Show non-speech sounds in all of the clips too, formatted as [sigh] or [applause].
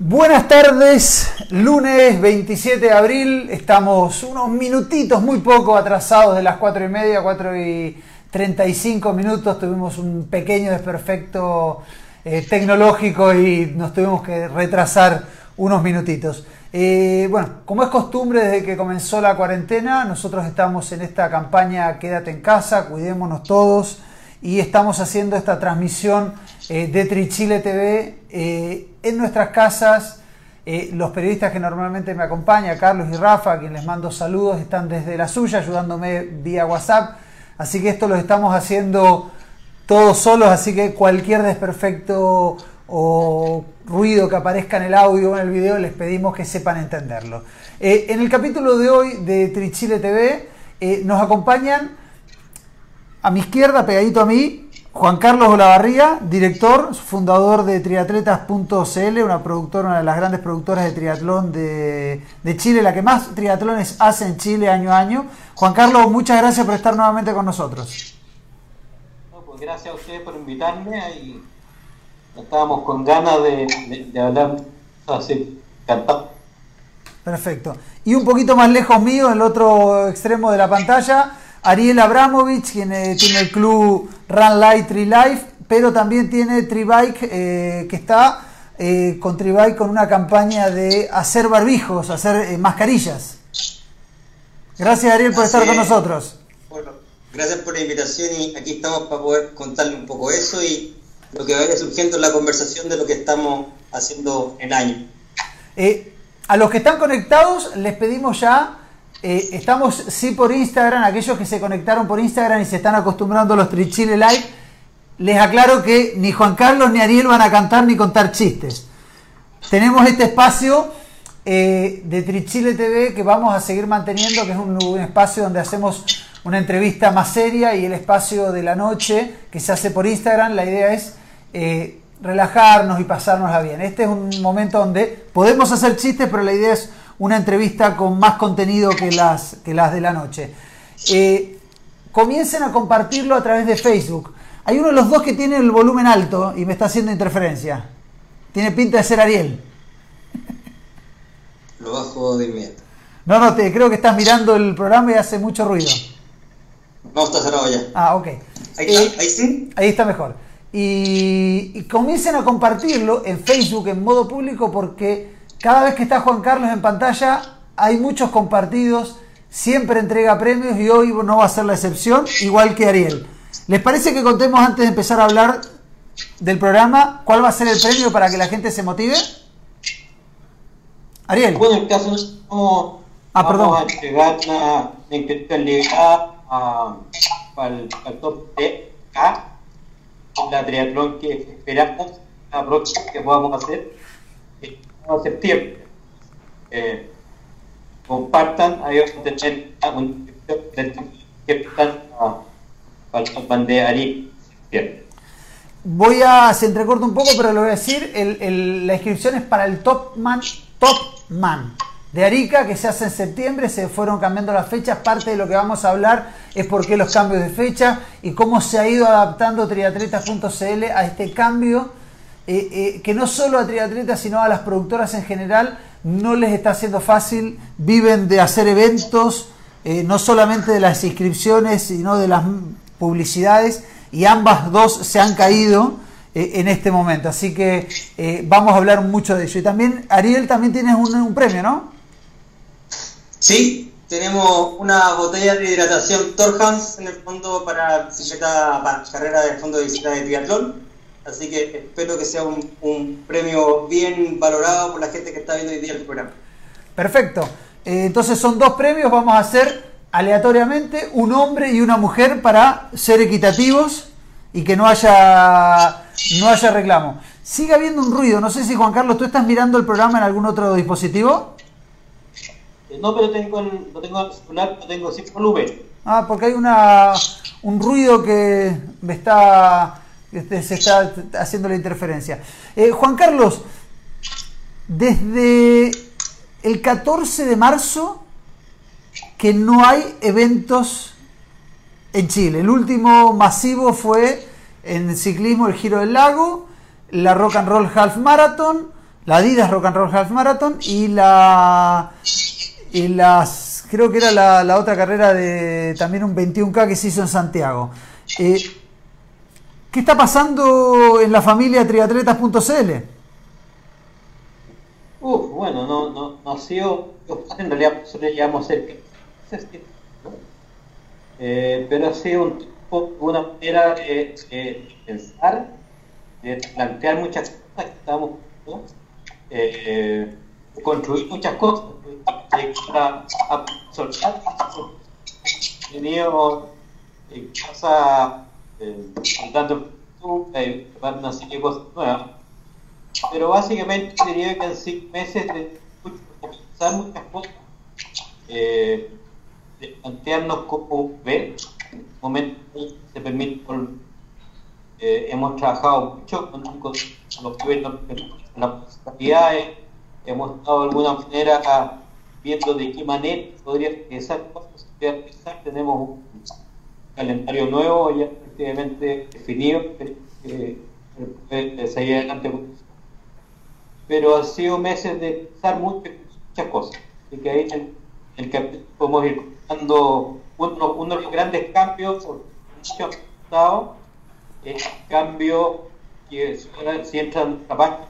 Buenas tardes, lunes 27 de abril, estamos unos minutitos, muy poco atrasados de las 4 y media, 4 y 35 minutos, tuvimos un pequeño desperfecto eh, tecnológico y nos tuvimos que retrasar unos minutitos. Eh, bueno, como es costumbre desde que comenzó la cuarentena, nosotros estamos en esta campaña Quédate en casa, cuidémonos todos y estamos haciendo esta transmisión eh, de Trichile TV eh, en nuestras casas. Eh, los periodistas que normalmente me acompañan, Carlos y Rafa, a quienes les mando saludos, están desde la suya ayudándome vía WhatsApp. Así que esto lo estamos haciendo todos solos, así que cualquier desperfecto o ruido que aparezca en el audio o en el video les pedimos que sepan entenderlo. en el capítulo de hoy de Trichile TV nos acompañan a mi izquierda, pegadito a mí, Juan Carlos Olavarría, director, fundador de triatletas.cl, una productora, una de las grandes productoras de triatlón de, Chile, la que más triatlones hace en Chile año a año. Juan Carlos, muchas gracias por estar nuevamente con nosotros. Pues gracias a ustedes por invitarme y estábamos con ganas de, hablar así, cantado. Perfecto. Y un poquito más lejos mío, en el otro extremo de la pantalla, Ariel Abramovich, quien eh, tiene el club Run Light Tree Life, pero también tiene Tribike, eh, que está eh, con Tribike con una campaña de hacer barbijos, hacer mascarillas. Gracias Ariel por estar con nosotros. Bueno, gracias por la invitación y aquí estamos para poder contarle un poco eso y lo que vaya surgiendo en la conversación de lo que estamos haciendo en año. a los que están conectados les pedimos ya eh, estamos sí por Instagram, aquellos que se conectaron por Instagram y se están acostumbrando a los Trichile Live, les aclaro que ni Juan Carlos ni Ariel van a cantar ni contar chistes. Tenemos este espacio eh, de Trichile TV que vamos a seguir manteniendo, que es un, espacio donde hacemos una entrevista más seria y el espacio de la noche que se hace por Instagram, la idea es eh, relajarnos y pasárnosla bien. Este es un momento donde podemos hacer chistes, pero la idea es una entrevista con más contenido que las, que las de la noche. Eh, comiencen a compartirlo a través de Facebook. Hay uno de los dos que tiene el volumen alto y me está haciendo interferencia. Tiene pinta de ser Ariel. Lo bajo de inmediato. No, no, te, creo que estás mirando el programa y hace mucho ruido. No, está cerrado ya. Ah, ok. Ahí, eh, ahí sí. Ahí está mejor. Y, y comiencen a compartirlo en Facebook en modo público porque cada vez que está Juan Carlos en pantalla, hay muchos compartidos, siempre entrega premios y hoy no va a ser la excepción, igual que Ariel. ¿Les parece que contemos antes de empezar a hablar del programa cuál va a ser el premio para que la gente se motive? Ariel. Bueno, en caso no ah, vamos a entregar una, una a, al, top K, la triatlón que esperamos, la próxima que podamos hacer septiembre. Eh, compartan, ahí vamos a tener un que están a de Ari. Voy a, se entrecorta un poco, pero lo voy a decir, el, el, la inscripción es para el Top Man, Top Man de Arica, que se hace en septiembre, se fueron cambiando las fechas, parte de lo que vamos a hablar es por qué los cambios de fecha y cómo se ha ido adaptando triatletas.cl a este cambio eh, eh, que no solo a triatletas, sino a las productoras en general, no les está haciendo fácil, viven de hacer eventos, eh, no solamente de las inscripciones, sino de las publicidades, y ambas dos se han caído en este momento. Así que vamos a hablar mucho de ello. Y también, Ariel, también tienes un, premio, ¿no? Sí, tenemos una botella de hidratación Torhans en el fondo para, para carrera del fondo de bicicleta de triatlón Así que espero que sea un, premio bien valorado por la gente que está viendo hoy día el programa. Perfecto. Eh, entonces son dos premios, vamos a hacer aleatoriamente un hombre y una mujer para ser equitativos y que no haya, no haya reclamo. Sigue habiendo un ruido, no sé si Juan Carlos, ¿tú estás mirando el programa en algún otro dispositivo? Eh, no, pero tengo el, lo tengo celular, lo tengo sin volumen. Ah, porque hay una, un ruido que me está se está haciendo la interferencia. Eh, Juan Carlos, desde el 14 de marzo que no hay eventos en Chile. El último masivo fue en ciclismo el Giro del Lago, la Rock and Roll Half Marathon, la Adidas Rock and Roll Half Marathon y la y las creo que era la, otra carrera de también un 21K que se hizo en Santiago. Eh, ¿Qué está pasando en la familia triatletas.cl? Uf, bueno, no, no, no ha sido, [laughs] en realidad nosotros llevamos cerca eh, pero ha sido un, una manera de, pensar, de plantear muchas cosas que estamos eh, construir muchas cosas, a, a soltar, tenido en casa eh, andando eh, una serie de cosas nuevas, pero básicamente diría que en cinco meses de, pensar muchas cosas, eh, de plantearnos cómo ver, momento se permite, eh, hemos trabajado mucho con, con los que las posibilidades, hemos estado de alguna manera viendo de qué manera podría esas cosas, tenemos un calendario nuevo ya efectivamente definido que eh, seguir adelante pero ha sido meses de pensar muchas, cosas y que ahí en el que podemos ir dando uno, uno, de los grandes cambios por el cambio que si entran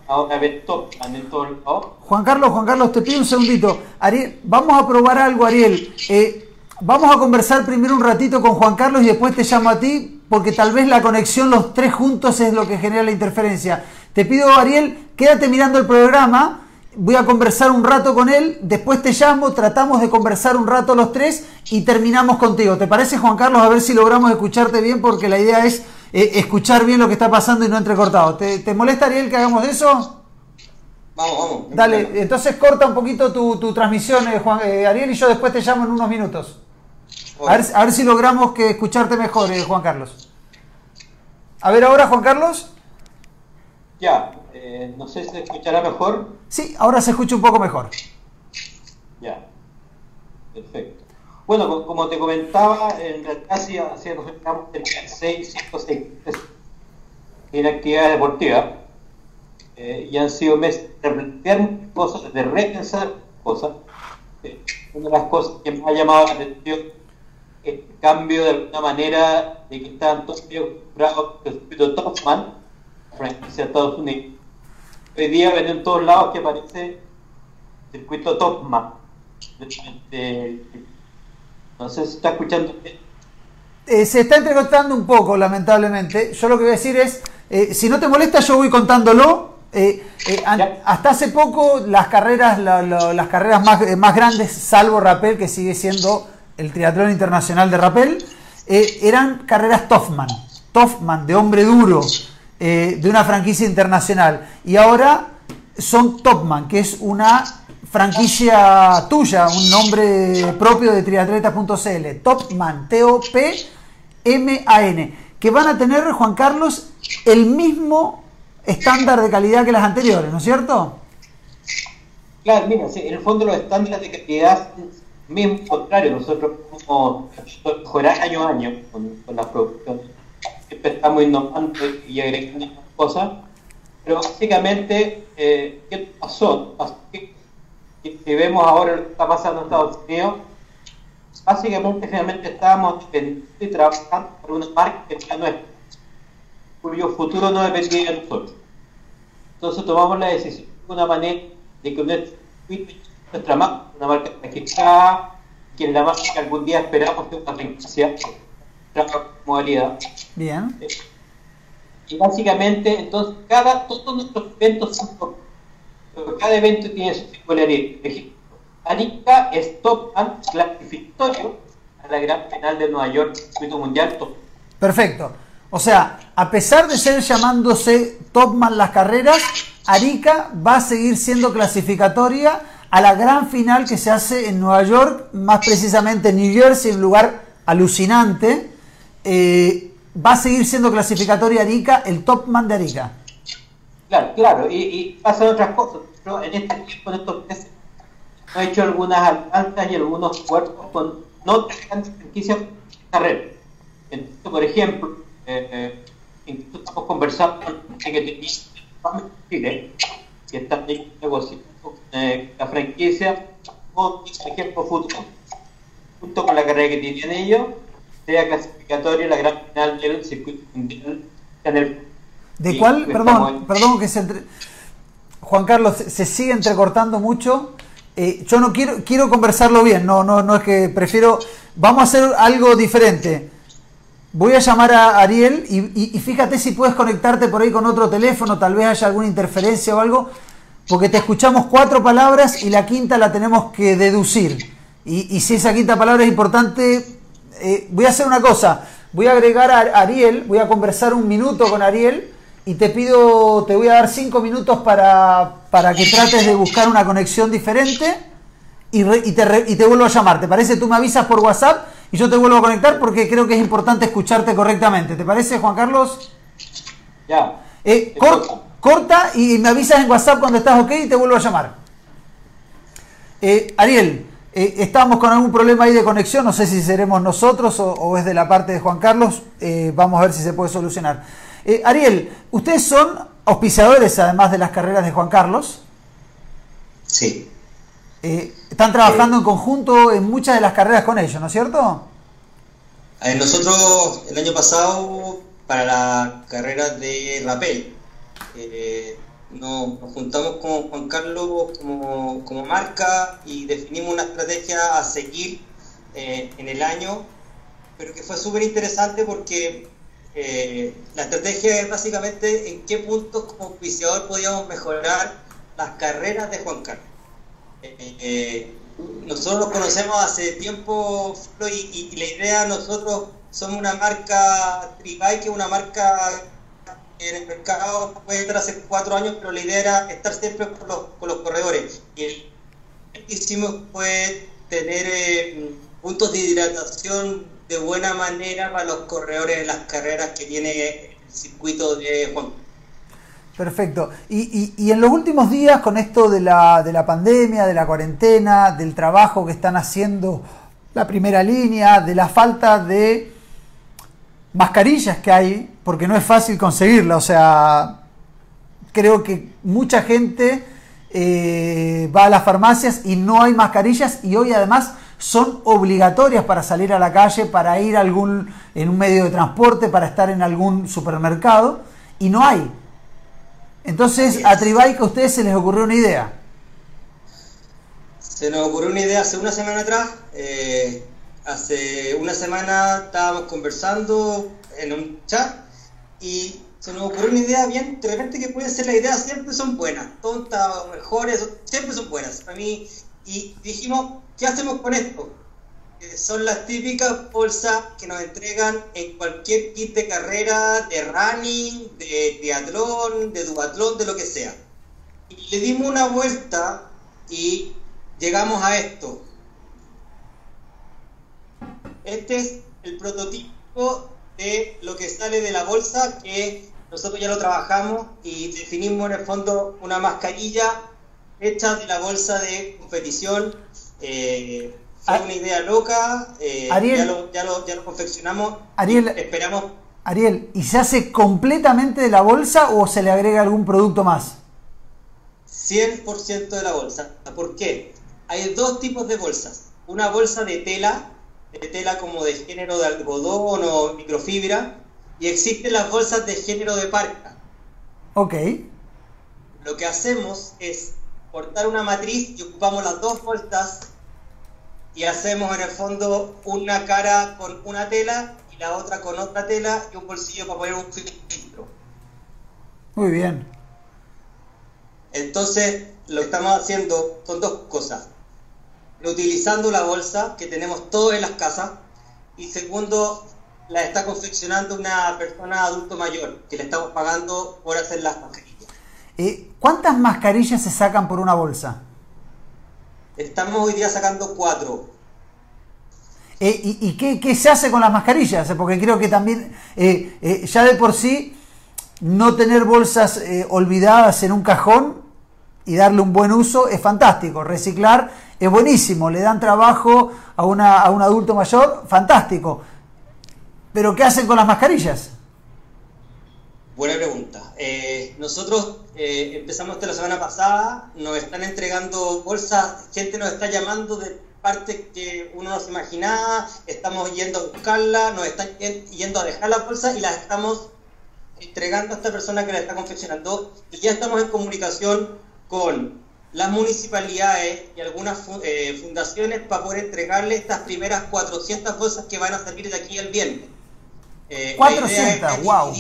ahora ver top en todos lados. Juan Carlos, Juan Carlos, te pido un segundito. Ariel, vamos a probar algo, Ariel. Eh, vamos a conversar primero un ratito con Juan Carlos y después te llamo a ti, porque tal vez la conexión los tres juntos es lo que genera la interferencia. Te pido, Ariel, quédate mirando el programa voy a conversar un rato con él, después te llamo, tratamos de conversar un rato los tres y terminamos contigo. ¿Te parece, Juan Carlos? A ver si logramos escucharte bien, porque la idea es eh, escuchar bien lo que está pasando y no entrecortado. ¿Te, ¿Te molesta, Ariel, que hagamos eso? Vamos, vamos. Dale, entonces corta un poquito tu, transmisión, eh, Juan, eh, Ariel, y yo después te llamo en unos minutos. A ver, a ver, si logramos que escucharte mejor, Juan Carlos. A ver ahora, Juan Carlos. Ya, no sé si se escuchará mejor. Sí, ahora se escucha un poco mejor. Ya, perfecto. Bueno, como te comentaba, en realidad hacíamos el 6, 5, 6 en actividad deportiva eh, y han sido meses de replantear cosas, de repensar cosas. Eh, una de las cosas que me ha llamado la atención el cambio de alguna manera de que estaban todos acostumbrados al circuito Topman, franquicia de Estados Unidos, Hoy día ven en todos lados que aparece circuito Topma. no sé si está escuchando eh, se está entrecortando un poco, lamentablemente. Yo lo que voy a decir es, eh, si no te molesta, yo voy contándolo. Eh, hasta hace poco las carreras, las carreras más, más, grandes, salvo Rappel, que sigue siendo el triatlón internacional de Rappel, eran carreras Toffman, Toffman de hombre duro, eh, de una franquicia internacional. Y ahora son Topman, que es una franquicia tuya, un nombre propio de triatleta.cl. Topman, T-O-P-M-A-N. Que van a tener, Juan Carlos, el mismo estándar de calidad que las anteriores, ¿no es cierto? Claro, mira, en el fondo los estándares de calidad mismo contrario, nosotros podemos mejorar año a año con, con la producción siempre estamos innovando y agregando cosas, pero básicamente, eh, ¿qué pasó? que, vemos ahora lo que está pasando en Estados Unidos, básicamente finalmente estábamos trabajando por una marca que no es, cuyo futuro no dependía de nosotros. Entonces tomamos la decisión de una manera de que nuestra marca, una marca registrada, que la marca que algún día esperamos que una franquicia modalidad. Bien. Y básicamente, entonces, cada, todos nuestros eventos son cada evento tiene su singularidad. Arica es top and clasificatorio a la gran final de Nueva York, circuito mundial top. Perfecto. O sea, a pesar de ser llamándose Topman las carreras, Arica va a seguir siendo clasificatoria a la gran final que se hace en Nueva York, más precisamente en New Jersey, un lugar alucinante, eh, va a seguir siendo clasificatoria Arica, el top man de Arica. Claro, claro, y, y pasan otras cosas. Yo en este tiempo, en estos meses, he hecho algunas alcanzas y algunos cuerpos con no grandes franquicias de carrera. Entonces, por ejemplo, eh, eh, incluso estamos conversando con que tenía Chile, que están negociando eh, la franquicia, por ejemplo, fútbol. Junto con la carrera que tienen ellos, sea clasificatoria la gran final del circuito mundial en el ¿De cuál? Perdón, perdón que se entre... Juan Carlos, se sigue entrecortando mucho. Eh, yo no quiero, quiero conversarlo bien, no, no, no es que prefiero. Vamos a hacer algo diferente. Voy a llamar a Ariel y, fíjate si puedes conectarte por ahí con otro teléfono, tal vez haya alguna interferencia o algo, porque te escuchamos cuatro palabras y la quinta la tenemos que deducir. Y, si esa quinta palabra es importante, eh, voy a hacer una cosa, voy a agregar a Ariel, voy a conversar un minuto con Ariel y te pido, te voy a dar cinco minutos para, para que trates de buscar una conexión diferente y, te, y te vuelvo a llamar. ¿Te parece? Tú me avisas por WhatsApp y yo te vuelvo a conectar porque creo que es importante escucharte correctamente. ¿Te parece, Juan Carlos? Ya. Eh, corta y me avisas en WhatsApp cuando estás ok y te vuelvo a llamar. Eh, Ariel, eh, estamos con algún problema ahí de conexión, no sé si seremos nosotros o, o es de la parte de Juan Carlos, vamos a ver si se puede solucionar. Eh, Ariel, ustedes son auspiciadores además de las carreras de Juan Carlos. Sí. Eh, están trabajando en conjunto en muchas de las carreras con ellos, ¿no es cierto? Eh, nosotros el año pasado, para la carrera de Rapel, nos, juntamos con Juan Carlos como, como, marca y definimos una estrategia a seguir en el año, pero que fue súper interesante porque eh, la estrategia es básicamente en qué puntos como auspiciador podíamos mejorar las carreras de Juan Carlos. Eh, eh, nosotros nos conocemos hace tiempo y, la idea, nosotros somos una marca Tribike, una marca en el mercado puede estar hace cuatro años, pero la idea era estar siempre con los, con los corredores. Y hicimos fue tener puntos de hidratación de buena manera para los corredores de las carreras que tiene el circuito de Juan. Perfecto. Y, y, en los últimos días, con esto de la, de la pandemia, de la cuarentena, del trabajo que están haciendo la primera línea, de la falta de mascarillas que hay, porque no es fácil conseguirla, o sea, creo que mucha gente eh, va a las farmacias y no hay mascarillas y hoy además son obligatorias para salir a la calle, para ir algún, en un medio de transporte, para estar en algún supermercado, y no hay. Entonces, a Tribike a ustedes se les ocurrió una idea. Se nos ocurrió una idea hace una semana atrás. Eh, hace una semana estábamos conversando en un chat y se nos ocurrió una idea bien, de repente que puede ser la idea, siempre son buenas, tontas o mejores, siempre son buenas. A mí, y dijimos, ¿Qué hacemos con esto? son las típicas bolsas que nos entregan en cualquier kit de carrera, de running, de triatlón, de duatlón, de lo que sea. Y le dimos una vuelta y llegamos a esto. Este es el prototipo de lo que sale de la bolsa, que nosotros ya lo trabajamos y definimos en el fondo una mascarilla hecha de la bolsa de competición eh, fue una idea loca, eh, ya, lo, ya, lo, ya, lo, confeccionamos. Ariel, esperamos. Ariel, ¿y se hace completamente de la bolsa o se le agrega algún producto más? 100% de la bolsa. ¿Por qué? Hay dos tipos de bolsas. Una bolsa de tela, de tela como de género de algodón o microfibra, y existen las bolsas de género de parca. Ok. Lo que hacemos es cortar una matriz y ocupamos las dos vueltas y hacemos en el fondo una cara con una tela y la otra con otra tela y un bolsillo para poner un filtro. Muy bien. Entonces, lo que estamos haciendo son dos cosas. Reutilizando la bolsa que tenemos todos en las casas y segundo, la está confeccionando una persona adulto mayor que le estamos pagando por hacer las mascarillas. Eh, ¿Cuántas mascarillas se sacan por una bolsa? Estamos hoy día sacando cuatro. Eh, ¿Y, qué, se hace con las mascarillas? Porque creo que también, eh, ya de por sí, no tener bolsas olvidadas en un cajón y darle un buen uso es fantástico. Reciclar es buenísimo, le dan trabajo a, una, a un adulto mayor, fantástico. Pero ¿qué hacen con las mascarillas? Buena pregunta. Eh, nosotros eh, empezamos esta la semana pasada, nos están entregando bolsas, gente nos está llamando de partes que uno no se imaginaba, estamos yendo a buscarla, nos están yendo a dejar las bolsas y las estamos entregando a esta persona que la está confeccionando y ya estamos en comunicación con las municipalidades y algunas eh, fundaciones para poder entregarle estas primeras 400 bolsas que van a salir de aquí el viernes. 400, wow.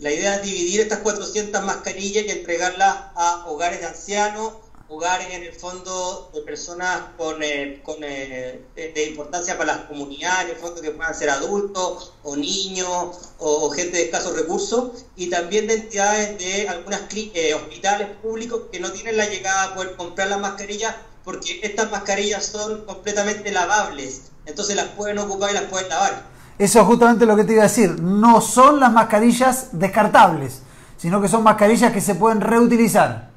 La idea es dividir estas 400 mascarillas y entregarlas a hogares de ancianos, hogares en el fondo de personas con, eh, con eh, de, importancia para las comunidades, en el fondo que puedan ser adultos o niños o, gente de escasos recursos, y también de entidades de algunas eh, hospitales públicos que no tienen la llegada a poder comprar las mascarillas porque estas mascarillas son completamente lavables, entonces las pueden ocupar y las pueden lavar. Eso es justamente lo que te iba a decir. No son las mascarillas descartables, sino que son mascarillas que se pueden reutilizar.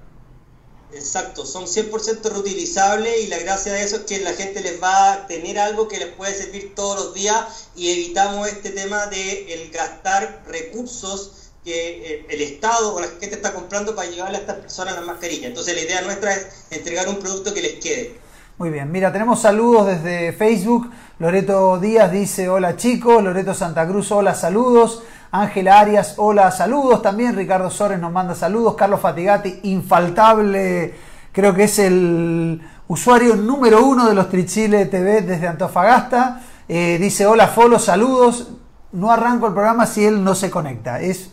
Exacto, son 100% reutilizables y la gracia de eso es que la gente les va a tener algo que les puede servir todos los días y evitamos este tema de el gastar recursos que eh, el Estado o la gente está comprando para llevarle a estas personas las mascarillas. Entonces la idea nuestra es entregar un producto que les quede. Muy bien, mira, tenemos saludos desde Facebook. Loreto Díaz dice hola chicos, Loreto Santa Cruz, hola saludos. Ángela Arias, hola saludos también. Ricardo Sores nos manda saludos. Carlos Fatigati, infaltable, creo que es el usuario número uno de los Trichile TV desde Antofagasta. Eh, dice hola Folo, saludos. No arranco el programa si él no se conecta. Es,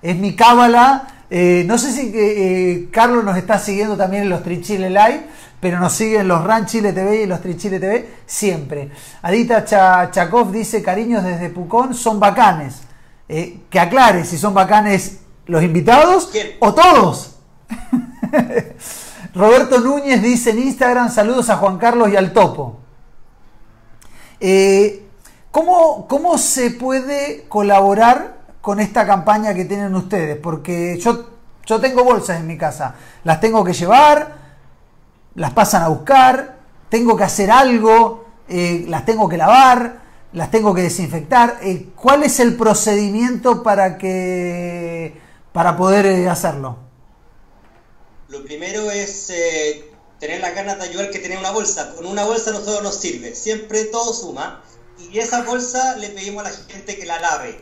es mi cábala. Eh, no sé si eh, Carlos nos está siguiendo también en los Trichile Live pero nos siguen los Ran Chile TV y los Tri Chile TV siempre. Adita Chakov dice, cariños desde Pucón, son bacanes. Eh, que aclare si son bacanes los invitados o todos. [laughs] Roberto Núñez dice en Instagram, saludos a Juan Carlos y al Topo. Eh, ¿cómo, ¿Cómo se puede colaborar con esta campaña que tienen ustedes? Porque yo, yo tengo bolsas en mi casa, las tengo que llevar, las pasan a buscar, tengo que hacer algo, eh, las tengo que lavar, las tengo que desinfectar. Eh, ¿Cuál es el procedimiento para que para poder eh, hacerlo? Lo primero es tener la ganas de ayudar que tener una bolsa. Con una bolsa no solo nos sirve, siempre todo suma. Y esa bolsa le pedimos a la gente que la lave.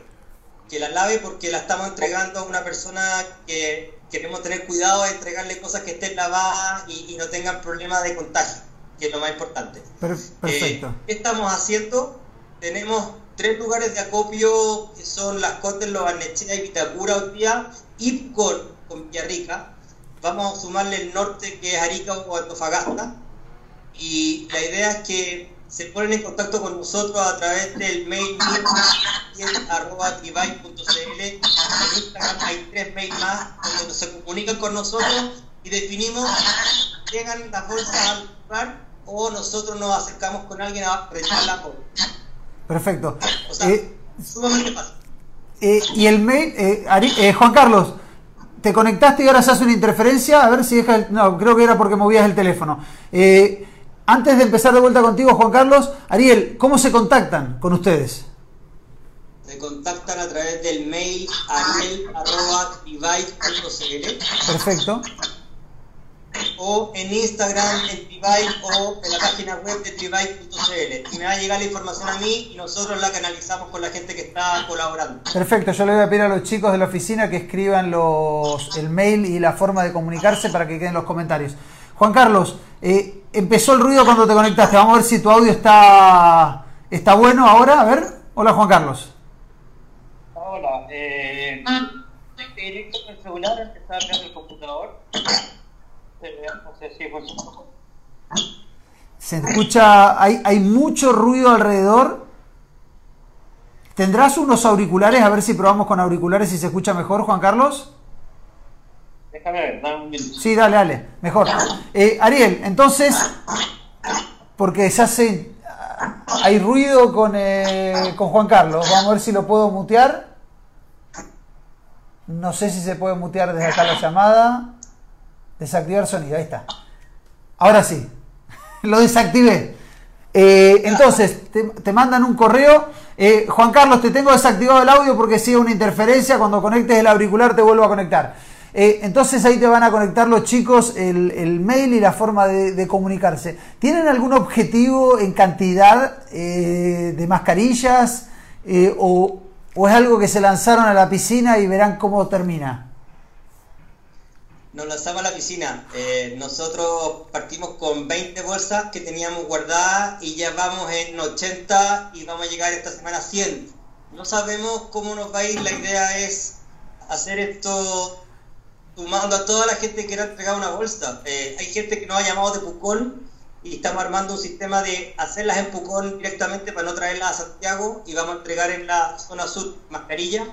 Que la lave porque la estamos entregando a una persona que queremos tener cuidado de entregarle cosas que estén lavadas y, no tengan problemas de contagio, que es lo más importante. Perfecto. Eh, ¿Qué estamos haciendo? Tenemos tres lugares de acopio que son Las Condes, Los Barnechea y Vitacura hoy día, y con, Villarrica. Vamos a sumarle el norte que es Arica o Antofagasta. Y la idea es que se ponen en contacto con nosotros a través del mail arroba En Instagram hay tres mails más donde se comunican con nosotros y definimos llegan las bolsas al lugar o nosotros nos acercamos con alguien a retirar la bolsa. Perfecto. O sea, eh, sumamente fácil. Eh, y el mail, eh, eh, Juan Carlos, te conectaste y ahora se hace una interferencia, a ver si deja el, no, creo que era porque movías el teléfono. Eh, antes de empezar de vuelta contigo, Juan Carlos, Ariel, ¿cómo se contactan con ustedes? Se contactan a través del mail ariel.device.cl Perfecto. O en Instagram, en Device o en la página web de. Y me va a llegar la información a mí y nosotros la canalizamos con la gente que está colaborando. Perfecto, yo le voy a pedir a los chicos de la oficina que escriban los, el mail y la forma de comunicarse para que queden los comentarios. Juan Carlos, eh, empezó el ruido cuando te conectaste. Vamos a ver si tu audio está, está bueno ahora. A ver. Hola, Juan Carlos. Hola. Eh, estoy directo con el celular, está en el computador. Si Se escucha, hay, hay mucho ruido alrededor. ¿Tendrás unos auriculares? A ver si probamos con auriculares y se escucha mejor, Juan Carlos. Déjame ver, dame un minuto. Sí, dale, dale, mejor. Eh, Ariel, entonces, porque se hace. Hay ruido con, eh, con Juan Carlos. Vamos a ver si lo puedo mutear. No sé si se puede mutear desde acá la llamada. Desactivar sonido, ahí está. Ahora sí, [laughs] lo desactivé. Eh, entonces, te, mandan un correo Eh, Juan Carlos, te tengo desactivado el audio porque sigue una interferencia. Cuando conectes el auricular te vuelvo a conectar. Eh, entonces ahí te van a conectar los chicos el, mail y la forma de, comunicarse. ¿Tienen algún objetivo en cantidad eh, de mascarillas o, o es algo que se lanzaron a la piscina y verán cómo termina? Nos lanzamos a la piscina. Eh, nosotros partimos con 20 bolsas que teníamos guardadas y ya vamos en 80 y vamos a llegar esta semana a 100. No sabemos cómo nos va a ir, la idea es hacer esto sumando a toda la gente que quiera entregar una bolsa. Eh, hay gente que nos ha llamado de Pucón y estamos armando un sistema de hacerlas en Pucón directamente para no traerlas a Santiago y vamos a entregar en la zona sur mascarilla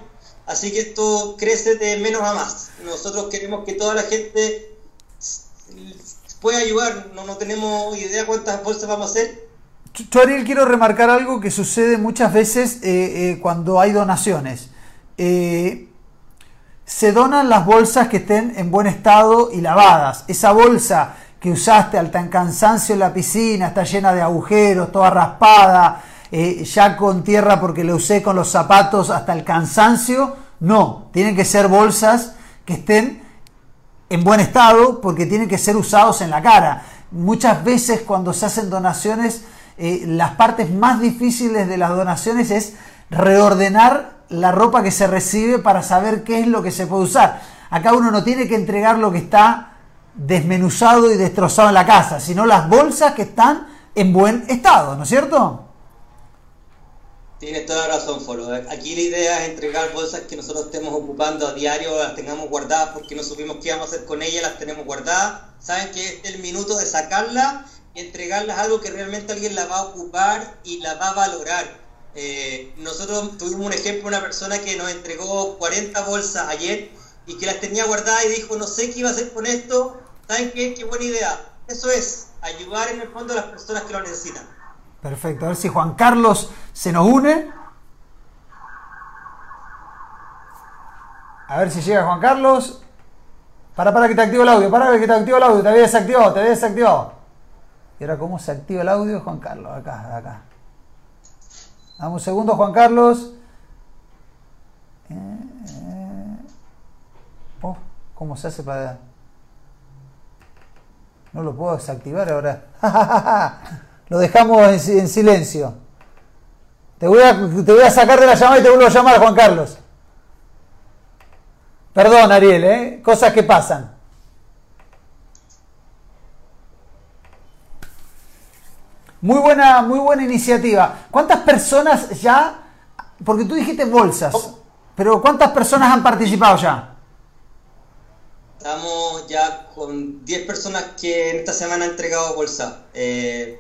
Así que esto crece de menos a más. Nosotros queremos que toda la gente pueda ayudar. No, no tenemos idea cuántas bolsas vamos a hacer. Yo, Ariel, quiero remarcar algo que sucede muchas veces eh, eh, cuando hay donaciones. Eh, se donan las bolsas que estén en buen estado y lavadas. Esa bolsa que usaste al tan cansancio en la piscina, está llena de agujeros, toda raspada, eh, ya con tierra porque lo usé con los zapatos hasta el cansancio. No, tienen que ser bolsas que estén en buen estado porque tienen que ser usados en la cara. Muchas veces cuando se hacen donaciones, eh, las partes más difíciles de las donaciones es reordenar la ropa que se recibe para saber qué es lo que se puede usar. Acá uno no tiene que entregar lo que está desmenuzado y destrozado en la casa, sino las bolsas que están en buen estado, ¿no es cierto? Tienes toda razón, Folo. Aquí la idea es entregar bolsas que nosotros estemos ocupando a diario, las tengamos guardadas porque no supimos qué vamos a hacer con ellas, las tenemos guardadas. Saben que es el minuto de sacarlas y entregarlas algo que realmente alguien la va a ocupar y la va a valorar. Eh, nosotros tuvimos un ejemplo, una persona que nos entregó 40 bolsas ayer y que las tenía guardadas y dijo, no sé qué iba a hacer con esto. ¿Saben qué? Qué buena idea. Eso es, ayudar en el fondo a las personas que lo necesitan. Perfecto, a ver si Juan Carlos se nos une. A ver si llega Juan Carlos. Para, para que te activo el audio, para que te activo el audio, te había desactivado, te había desactivado. Y ahora, ¿cómo se activa el audio, Juan Carlos? Acá, acá. Dame un segundo, Juan Carlos. Eh, eh. Oh, ¿Cómo se hace para.? No lo puedo desactivar ahora. [laughs] Lo dejamos en, silencio. Te voy, a, te voy a sacar de la llamada y te vuelvo a llamar, Juan Carlos. Perdón, Ariel, ¿eh? cosas que pasan. Muy buena, muy buena iniciativa. ¿Cuántas personas ya, porque tú dijiste bolsas, pero cuántas personas han participado ya? Estamos ya con 10 personas que esta semana han entregado bolsa. Eh,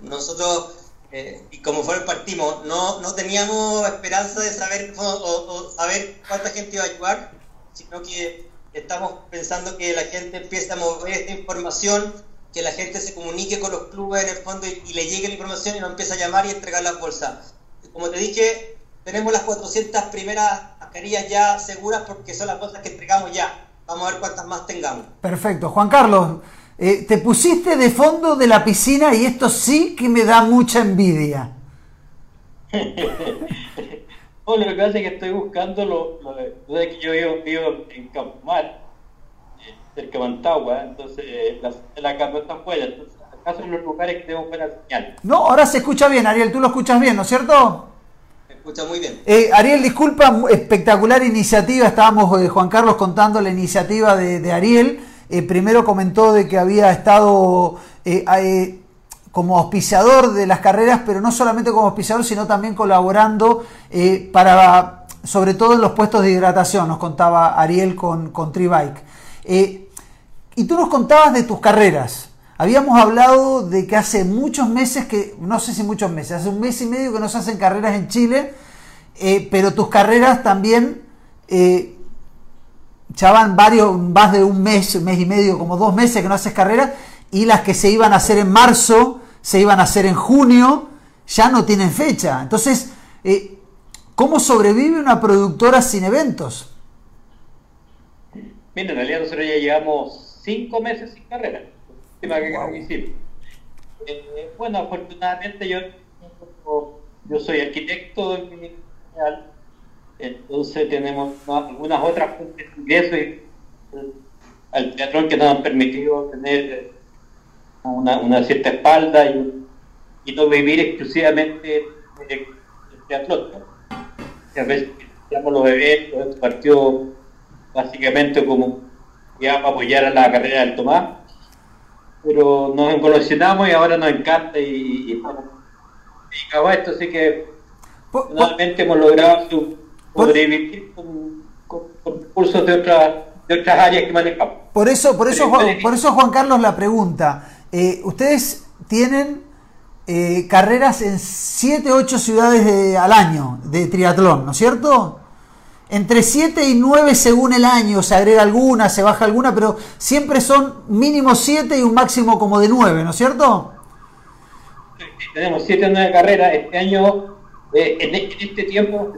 nosotros, eh, y como fue partimos, no, no teníamos esperanza de saber o, saber cuánta gente iba a ayudar, sino que estamos pensando que la gente empiece a mover esta información, que la gente se comunique con los clubes en el fondo y, le llegue la información y nos empiece a llamar y entregar las bolsas. Como te dije, tenemos las 400 primeras mascarillas ya seguras porque son las bolsas que entregamos ya. Vamos a ver cuántas más tengamos. Perfecto. Juan Carlos, eh, te pusiste de fondo de la piscina y esto sí que me da mucha envidia. [laughs] lo que pasa es que estoy buscando lo, lo, que yo vivo, en Campomar, eh, cerca de Mantagua, entonces la, la no está afuera, entonces acaso en los lugares que tengo buena señal. No, ahora se escucha bien, Ariel, tú lo escuchas bien, ¿no es cierto? Se escucha muy bien. Eh, Ariel, disculpa, espectacular iniciativa, estábamos Juan Carlos contando la iniciativa de, de Ariel. Eh, primero comentó de que había estado eh, eh, como auspiciador de las carreras, pero no solamente como auspiciador, sino también colaborando para, sobre todo en los puestos de hidratación, nos contaba Ariel con, con Tribike. y tú nos contabas de tus carreras. Habíamos hablado de que hace muchos meses que, no sé si muchos meses, hace un mes y medio que no se hacen carreras en Chile, pero tus carreras también ya van varios, más de un mes, un mes y medio, como dos meses que no haces carrera, y las que se iban a hacer en marzo, se iban a hacer en junio, ya no tienen fecha. Entonces, eh, ¿cómo sobrevive una productora sin eventos? Mira, en realidad nosotros ya llevamos cinco meses sin carrera. Eh, bueno, afortunadamente yo yo soy arquitecto entonces tenemos algunas otras fuentes de ingresos y, al teatro que nos han permitido tener una, cierta espalda y, no vivir exclusivamente del teatro. A veces llamamos los eventos, partió básicamente como ya para apoyar a la carrera del Tomás, pero nos evolucionamos y ahora nos encanta y, estamos dedicados a esto, así que finalmente hemos logrado sobrevivir con, con, recursos de otras de otras áreas que manejamos. Por eso, por eso, Juan, por eso Juan Carlos la pregunta. Eh, ustedes tienen eh, carreras en 7, 8 ciudades al año de triatlón, ¿no es cierto? Entre 7 y 9 según el año, se agrega alguna, se baja alguna, pero siempre son mínimo 7 y un máximo como de 9, ¿no es cierto? tenemos 7 o 9 carreras. Este año, eh, en, este tiempo,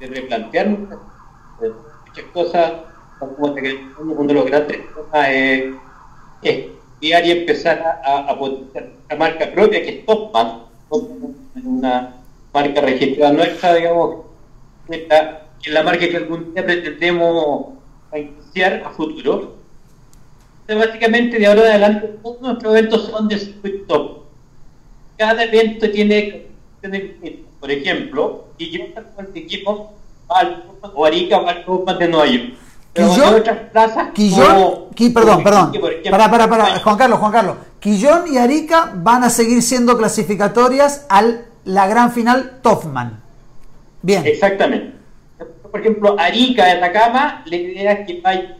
de, replantear muchas, cosas, como uno de los grandes temas es, es y empezar a, a potenciar la marca propia que es Topman, una marca registrada nuestra, digamos, que la marca que algún día pretendemos iniciar a futuro. Entonces, básicamente, de ahora en adelante, todos nuestros eventos son de circuito. Cada evento tiene, por ejemplo, y yo con el equipo o Arica o al de Nueva York. Quillón, otras plazas Quillón, perdón, perdón, para, para, para, Juan Carlos, Juan Carlos, Quillón y Arica van a seguir siendo clasificatorias a la gran final Toffman. Bien. Exactamente. Por ejemplo, Arica de Atacama, la idea es que vaya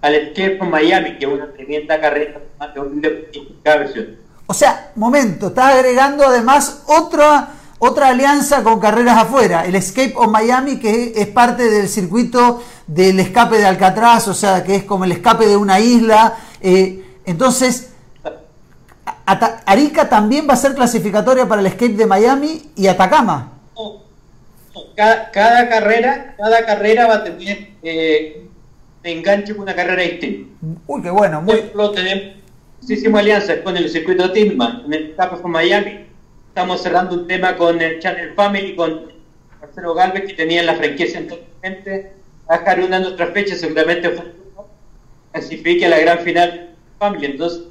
al from Miami, que es una tremenda carrera de cada versión. O sea, momento, está agregando además otra otra alianza con carreras afuera, el Escape of Miami, que es parte del circuito del escape de Alcatraz, o sea, que es como el escape de una isla. Eh, entonces, Arica también va a ser clasificatoria para el Escape de Miami y Atacama. Cada, carrera, cada carrera va a tener eh, enganche con una carrera distinta. Uy, qué bueno. Muy... tenemos muchísimas alianzas con el circuito de Tillman, en el Escape of Miami Estamos cerrando un tema con el Channel Family, con Marcelo Galvez, que tenía la franquicia entonces a dejar una de nuestras fechas, seguramente clasifique a la gran final Family. Entonces,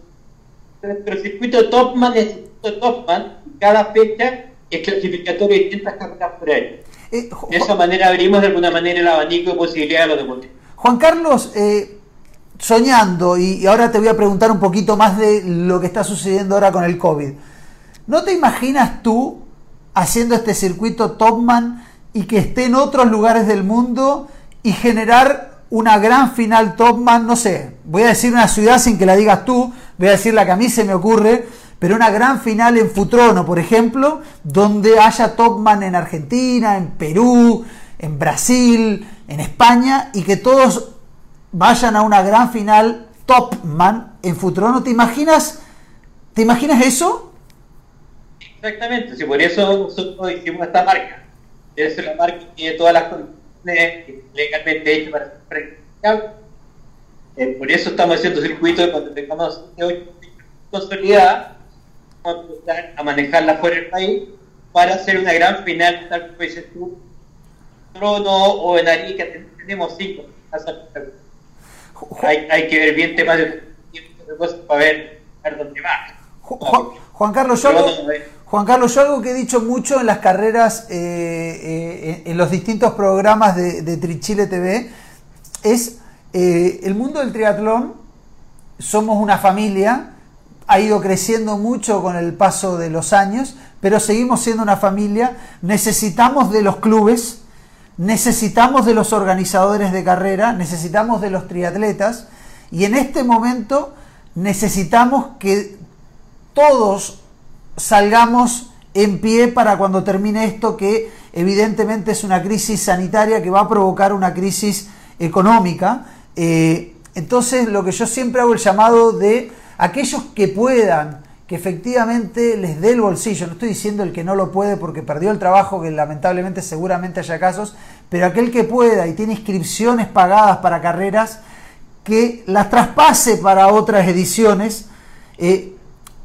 el circuito Topman es el circuito Topman, cada fecha es clasificatorio de distintas carreras por ahí. Eh, de esa manera abrimos de alguna manera el abanico de posibilidades de los deportes. Juan Carlos, eh, soñando, y ahora te voy a preguntar un poquito más de lo que está sucediendo ahora con el COVID. ¿No te imaginas tú haciendo este circuito Topman y que esté en otros lugares del mundo y generar una gran final Topman? No sé, voy a decir una ciudad sin que la digas tú, voy a decir la que a mí se me ocurre, pero una gran final en Futrono, por ejemplo, donde haya Topman en Argentina, en Perú, en Brasil, en España y que todos vayan a una gran final Topman en Futrono. ¿Te imaginas? ¿Te imaginas eso? Exactamente, si por eso nosotros hicimos esta marca. Es la marca que tiene todas las condiciones legalmente hechas para ser eh, por eso estamos haciendo circuitos cuando tengamos consolidada, vamos a empezar a manejarla fuera del país para hacer una gran final, tal como dices tú, o en Arica, tenemos cinco. Hay, hay que ver bien temas de para ver dónde va. Juan, Carlos, yo Juan Carlos, yo algo que he dicho mucho en las carreras, eh, eh, en los distintos programas de, de Trichile TV, es eh, el mundo del triatlón, somos una familia, ha ido creciendo mucho con el paso de los años, pero seguimos siendo una familia, necesitamos de los clubes, necesitamos de los organizadores de carrera, necesitamos de los triatletas, y en este momento necesitamos que todos salgamos en pie para cuando termine esto, que evidentemente es una crisis sanitaria que va a provocar una crisis económica. Eh, entonces, lo que yo siempre hago el llamado de aquellos que puedan, que efectivamente les dé el bolsillo, no estoy diciendo el que no lo puede porque perdió el trabajo, que lamentablemente seguramente haya casos, pero aquel que pueda y tiene inscripciones pagadas para carreras, que las traspase para otras ediciones. Eh,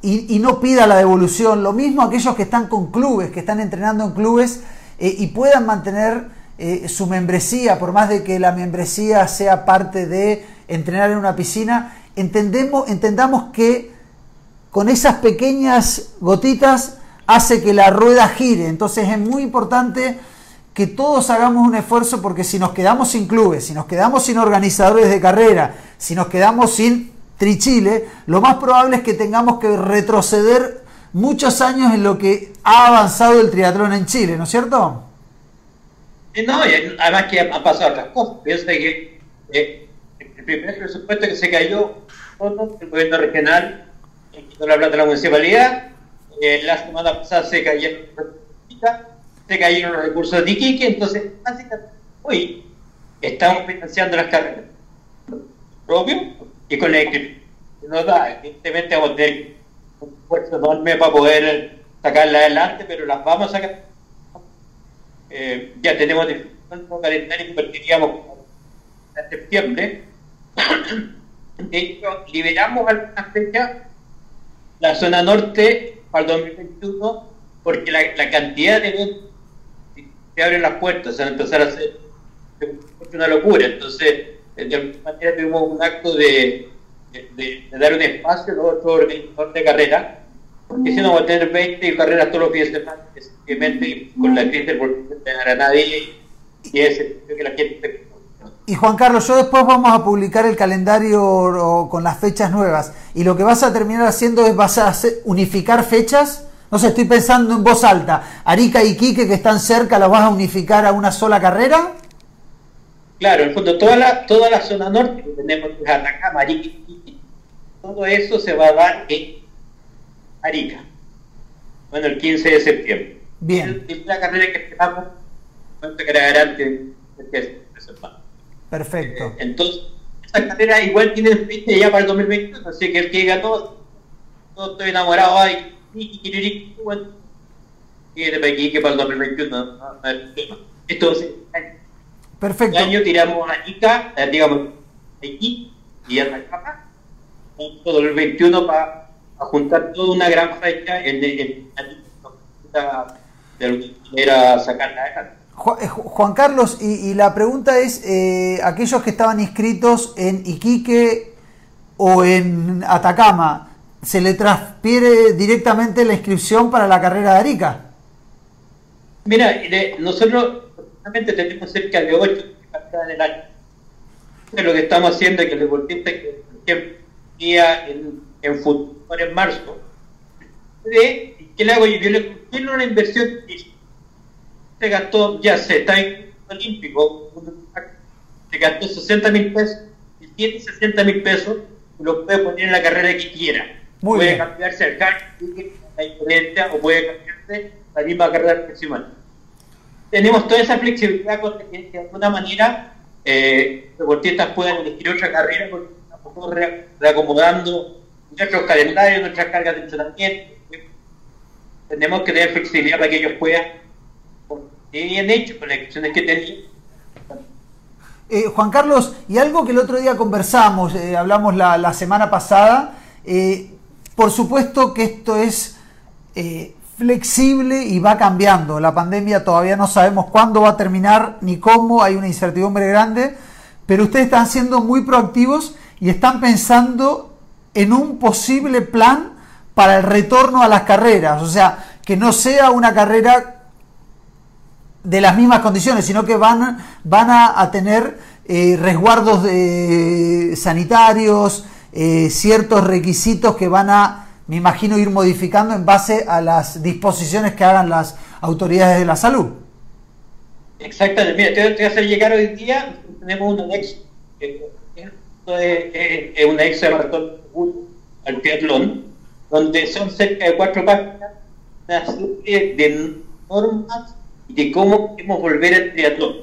y, no pida la devolución. Lo mismo aquellos que están con clubes, que están entrenando en clubes eh, y puedan mantener eh, su membresía, por más de que la membresía sea parte de entrenar en una piscina, entendemos, entendamos que con esas pequeñas gotitas hace que la rueda gire. Entonces es muy importante que todos hagamos un esfuerzo porque si nos quedamos sin clubes, si nos quedamos sin organizadores de carrera, si nos quedamos sin Trichile, lo más probable es que tengamos que retroceder muchos años en lo que ha avanzado el triatlón en Chile, ¿no es cierto? No, además que han pasado otras cosas. Piensa que eh, el primer presupuesto que se cayó, el gobierno regional, quitó la plata de la municipalidad, eh, la semana pasada se cayeron se cayeron los recursos de Iquique, entonces básicamente hoy estamos financiando las carreras propio y con el nos da, evidentemente vamos a tener un esfuerzo enorme para poder sacarla adelante, pero las vamos a sacar. Eh, ya tenemos un calendario que partiríamos en septiembre. [coughs] De hecho, liberamos algunas fechas, la zona norte para el 2021, porque la, la cantidad de eventos se abren las puertas, se van a empezar a hacer una locura. Entonces, de alguna manera tuvimos un acto de, de, dar un espacio a los otros organizadores de carrera, porque si no vamos a tener 20 carreras todos los días de semana, simplemente con la crisis bolsillo no a nadie y es que la gente y Juan Carlos, yo después vamos a publicar el calendario con las fechas nuevas. Y lo que vas a terminar haciendo es vas a unificar fechas. No sé, estoy pensando en voz alta. Arica y Quique que están cerca, ¿las vas a unificar a una sola carrera? Claro, en fondo toda la, toda la zona norte que tenemos que Atacama, Arica y todo eso se va a dar en Arica. Bueno, el 15 de septiembre. Bien. Es la carrera que esperamos, que era garante de Perfecto. Eh, entonces, esa carrera igual tiene fecha ya para el 2021, así que el que diga todo, todo estoy enamorado, ay, y de aquí que para el 2021 no, no, no es tema. Entonces, Perfecto. Este año tiramos a Ica, eh, digamos, aquí y a todo el 21 para juntar toda una gran fecha en, en, de era sacarla eh, Juan Carlos, y, la pregunta es, eh, aquellos que estaban inscritos en Iquique o en Atacama, ¿se le transfiere directamente la inscripción para la carrera de Arica? Mira, nosotros tenemos cerca de 8 carreras del año. Lo que estamos haciendo es que el deportista que, día en, en fútbol en marzo, de, ¿qué le hago yo? Yo le una inversión se gastó, ya se está en olímpico, se gastó 60 mil pesos, y tiene 60 mil pesos, lo puede poner en la carrera que quiera. puede cambiarse al CAR, la diferencia, o puede cambiarse la misma carrera próxima tenemos toda esa flexibilidad con que de alguna manera eh, los deportistas puedan elegir otra carrera porque estamos reacomodando nuestros calendarios, nuestras cargas de entrenamiento. Tenemos que tener flexibilidad para que ellos puedan, bien hecho con las que tenían. Eh, Juan Carlos, y algo que el otro día conversamos, eh, hablamos la, semana pasada, eh, por supuesto que esto es flexible y va cambiando. La pandemia todavía no sabemos cuándo va a terminar ni cómo, hay una incertidumbre grande, pero ustedes están siendo muy proactivos y están pensando en un posible plan para el retorno a las carreras, o sea, que no sea una carrera de las mismas condiciones, sino que van, van a, tener eh, resguardos de, sanitarios, eh, ciertos requisitos que van a me imagino ir modificando en base a las disposiciones que hagan las autoridades de la salud. Exactamente, mira, te, voy a hacer llegar hoy día, tenemos un anexo, eh, es un anexo de maratón al triatlón, donde son cerca de cuatro páginas, una de normas de cómo podemos volver al triatlón.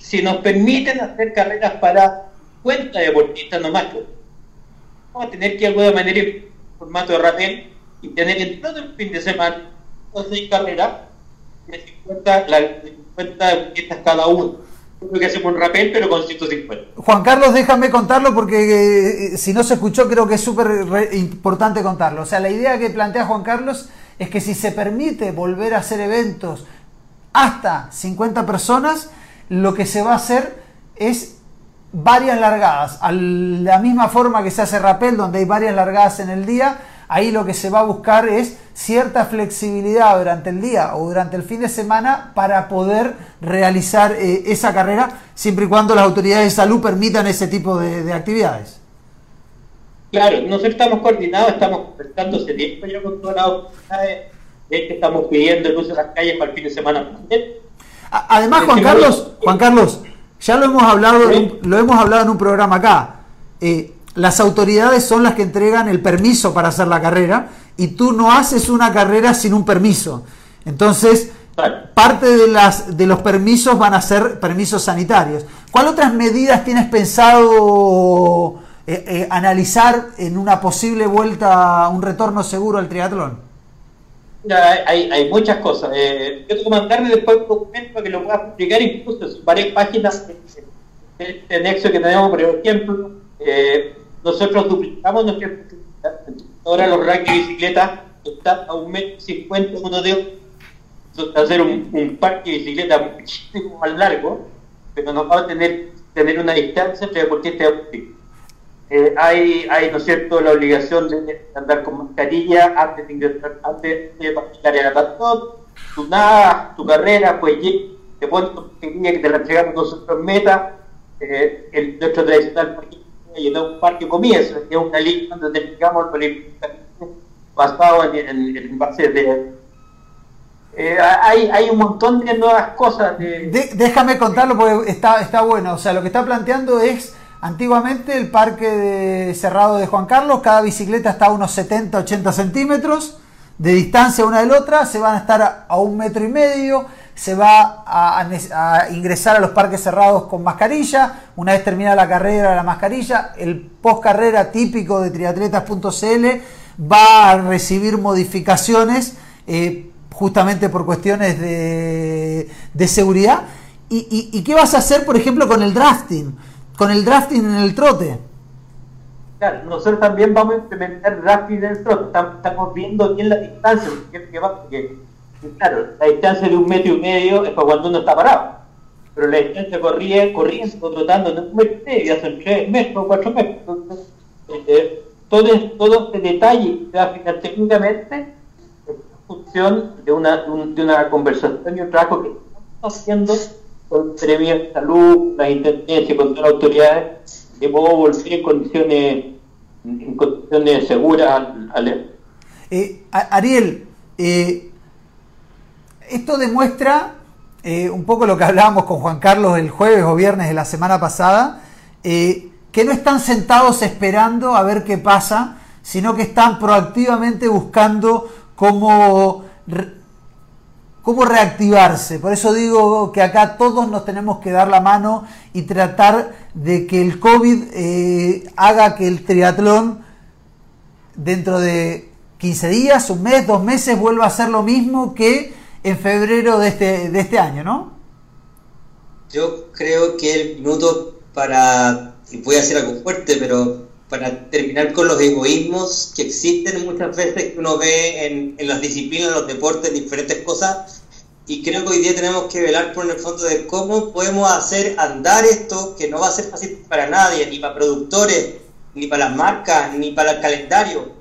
Si nos permiten hacer carreras para cuenta deportistas nomás, vamos a tener que de alguna manera en formato de rapel y tener en todo el fin de semana o seis carreras de 50, la, 50 cada uno. Que hacemos un rapel, pero con 150. Juan Carlos, déjame contarlo porque eh, si no se escuchó, creo que es súper importante contarlo. O sea, la idea que plantea Juan Carlos es que si se permite volver a hacer eventos hasta 50 personas, lo que se va a hacer es varias largadas. A la misma forma que se hace rapel, donde hay varias largadas en el día, ahí lo que se va a buscar es cierta flexibilidad durante el día o durante el fin de semana para poder realizar eh, esa carrera, siempre y cuando las autoridades de salud permitan ese tipo de, actividades. Claro, nosotros estamos coordinados, estamos conversando ese tiempo ya con todas las autoridades, que estamos pidiendo el uso de las calles para el fin de semana. Además, Juan Carlos, Juan Carlos, ya lo hemos hablado, lo hemos hablado en un programa acá. Eh, las autoridades son las que entregan el permiso para hacer la carrera y tú no haces una carrera sin un permiso. Entonces, parte de, las, de los permisos van a ser permisos sanitarios. ¿Cuál otras medidas tienes pensado eh, eh, analizar en una posible vuelta, un retorno seguro al triatlón? hay, muchas cosas. Eh, yo tengo que mandarle después un documento para que lo pueda publicar, incluso en varias páginas este nexo que tenemos, por ejemplo. Eh, nosotros duplicamos nuestra Ahora los racks de bicicleta están a un metro cincuenta uno de hacer un, un, parque de bicicleta muchísimo más largo, pero nos va a tener, tener una distancia entre deportistas y eh, hay, ¿no es cierto?, la obligación de andar con mascarilla antes de ingresar, antes de participar en la maratón, tu nada, tu carrera, pues te pones tu mascarilla que te la entregamos nosotros en meta, eh, el, nuestro tradicional parque llenar un parque comienzo, que es una línea donde explicamos el basado en, en, en base de eh, hay, hay, un montón de nuevas cosas. Déjame contarlo porque está, está bueno. O sea, lo que está planteando es Antiguamente el parque de cerrado de Juan Carlos, cada bicicleta está a unos 70-80 centímetros de distancia una de la otra, se van a estar a, un metro y medio, se va a, ingresar a los parques cerrados con mascarilla, una vez terminada la carrera la mascarilla, el post carrera típico de triatletas.cl va a recibir modificaciones eh, justamente por cuestiones de, seguridad. ¿Y, y qué vas a hacer, por ejemplo, con el drafting? Con el drafting en el trote. Claro, nosotros también vamos a implementar drafting en el trote. Estamos viendo bien la distancia, porque, claro, la distancia de un metro y medio es para cuando uno está parado. Pero la distancia corría, corriendo, trotando, no un metro y medio, ya son tres metros, cuatro metros. Entonces, eh, todo, todo este detalle que va a fijar técnicamente es función de una, de una conversación y un trabajo que estamos haciendo con de salud, las intendencias, con todas las autoridades, de modo volver en condiciones, en condiciones seguras al, eh, Ariel, eh, esto demuestra eh, un poco lo que hablábamos con Juan Carlos el jueves o viernes de la semana pasada, que no están sentados esperando a ver qué pasa, sino que están proactivamente buscando cómo cómo reactivarse. Por eso digo que acá todos nos tenemos que dar la mano y tratar de que el COVID eh, haga que el triatlón dentro de 15 días, un mes, dos meses vuelva a ser lo mismo que en febrero de este, de este año, ¿no? Yo creo que el minuto para, y voy a hacer algo fuerte, pero para terminar con los egoísmos que existen muchas veces que uno ve en, en las disciplinas, en los deportes, diferentes cosas, y creo que hoy día tenemos que velar por el fondo de cómo podemos hacer andar esto, que no va a ser fácil para nadie, ni para productores, ni para las marcas, ni para el calendario.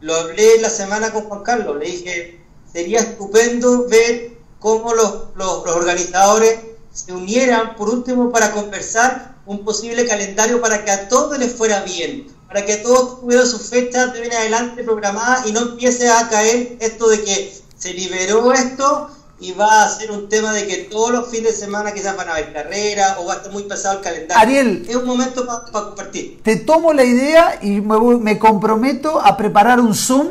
Lo hablé la semana con Juan Carlos, le dije, sería estupendo ver cómo los, los, los organizadores se unieran, por último, para conversar un posible calendario para que a todos les fuera bien, para que todos tuvieran sus fechas de bien adelante programadas y no empiece a caer esto de que se liberó esto y va a ser un tema de que todos los fines de semana quizás van a haber carrera o va a estar muy pesado el calendario. Ariel, es un momento para compartir. Te tomo la idea y me, comprometo a preparar un Zoom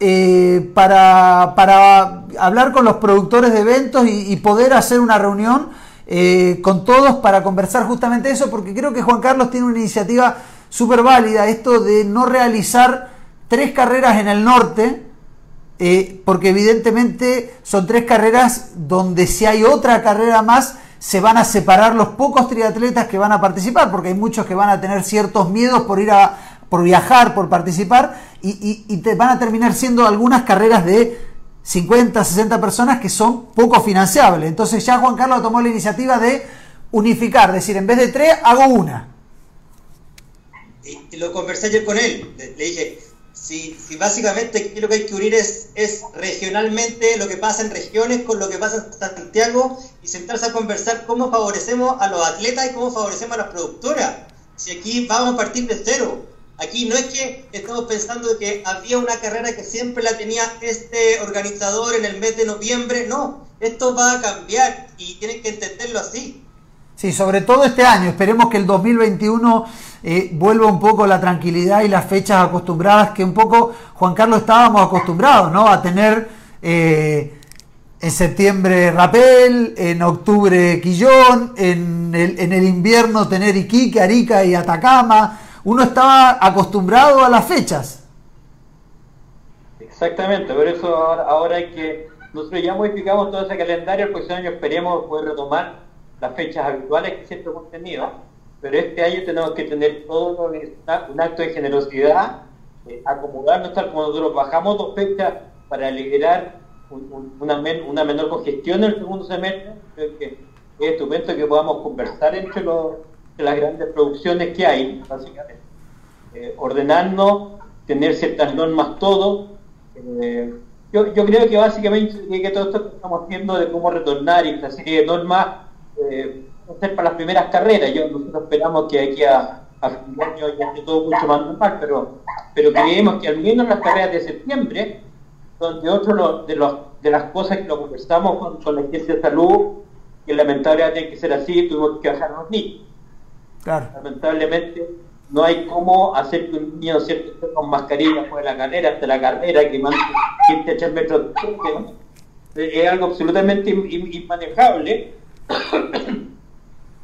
eh, para, para, hablar con los productores de eventos y poder hacer una reunión eh, con todos para conversar justamente eso, porque creo que Juan Carlos tiene una iniciativa súper válida, esto de no realizar tres carreras en el norte, eh, porque evidentemente son tres carreras donde si hay otra carrera más, se van a separar los pocos triatletas que van a participar, porque hay muchos que van a tener ciertos miedos por ir a, por viajar, por participar, y, te van a terminar siendo algunas carreras de 50, 60 personas que son poco financiables. Entonces ya Juan Carlos tomó la iniciativa de unificar, decir, en vez de tres, hago una. Y, lo conversé ayer con él, le, dije, si, si, básicamente lo que hay que unir es, es regionalmente lo que pasa en regiones con lo que pasa en Santiago y sentarse a conversar cómo favorecemos a los atletas y cómo favorecemos a las productoras. Si aquí vamos a partir de cero, Aquí no es que estamos pensando que había una carrera que siempre la tenía este organizador en el mes de noviembre, no, esto va a cambiar y tienen que entenderlo así. Sí, sobre todo este año, esperemos que el 2021 eh, vuelva un poco la tranquilidad y las fechas acostumbradas que un poco, Juan Carlos, estábamos acostumbrados, ¿no? A tener eh, en septiembre Rapel, en octubre Quillón, en el, en el invierno tener Iquique, Arica y Atacama uno estaba acostumbrado a las fechas. Exactamente, por eso ahora, hay que, nosotros ya modificamos todo ese calendario, el próximo año esperemos poder retomar las fechas habituales que siempre hemos tenido, pero este año tenemos que tener todo un acto de generosidad, eh, acomodarnos tal como nosotros bajamos dos fechas para liberar una, una menor congestión en el segundo semestre, creo que es estupendo que podamos conversar entre los de las grandes producciones que hay, básicamente. Eh, ordenarnos, tener ciertas normas, todo. Eh, yo, yo, creo que básicamente que todo esto que estamos haciendo de cómo retornar y esta serie de normas eh, para las primeras carreras. Yo, nosotros esperamos que aquí a, fin de año ya esté todo mucho más normal, pero, pero creemos que al menos las carreras de septiembre, donde otro de, los, de las cosas que lo conversamos con, con la Agencia de Salud, que lamentablemente tiene que ser así, tuvimos que bajar los niños. Lamentablemente no hay cómo hacer que un niño ¿cierto? con mascarilla por la carrera, hasta la carrera, que mande 7 metros. Es algo absolutamente inmanejable. [coughs]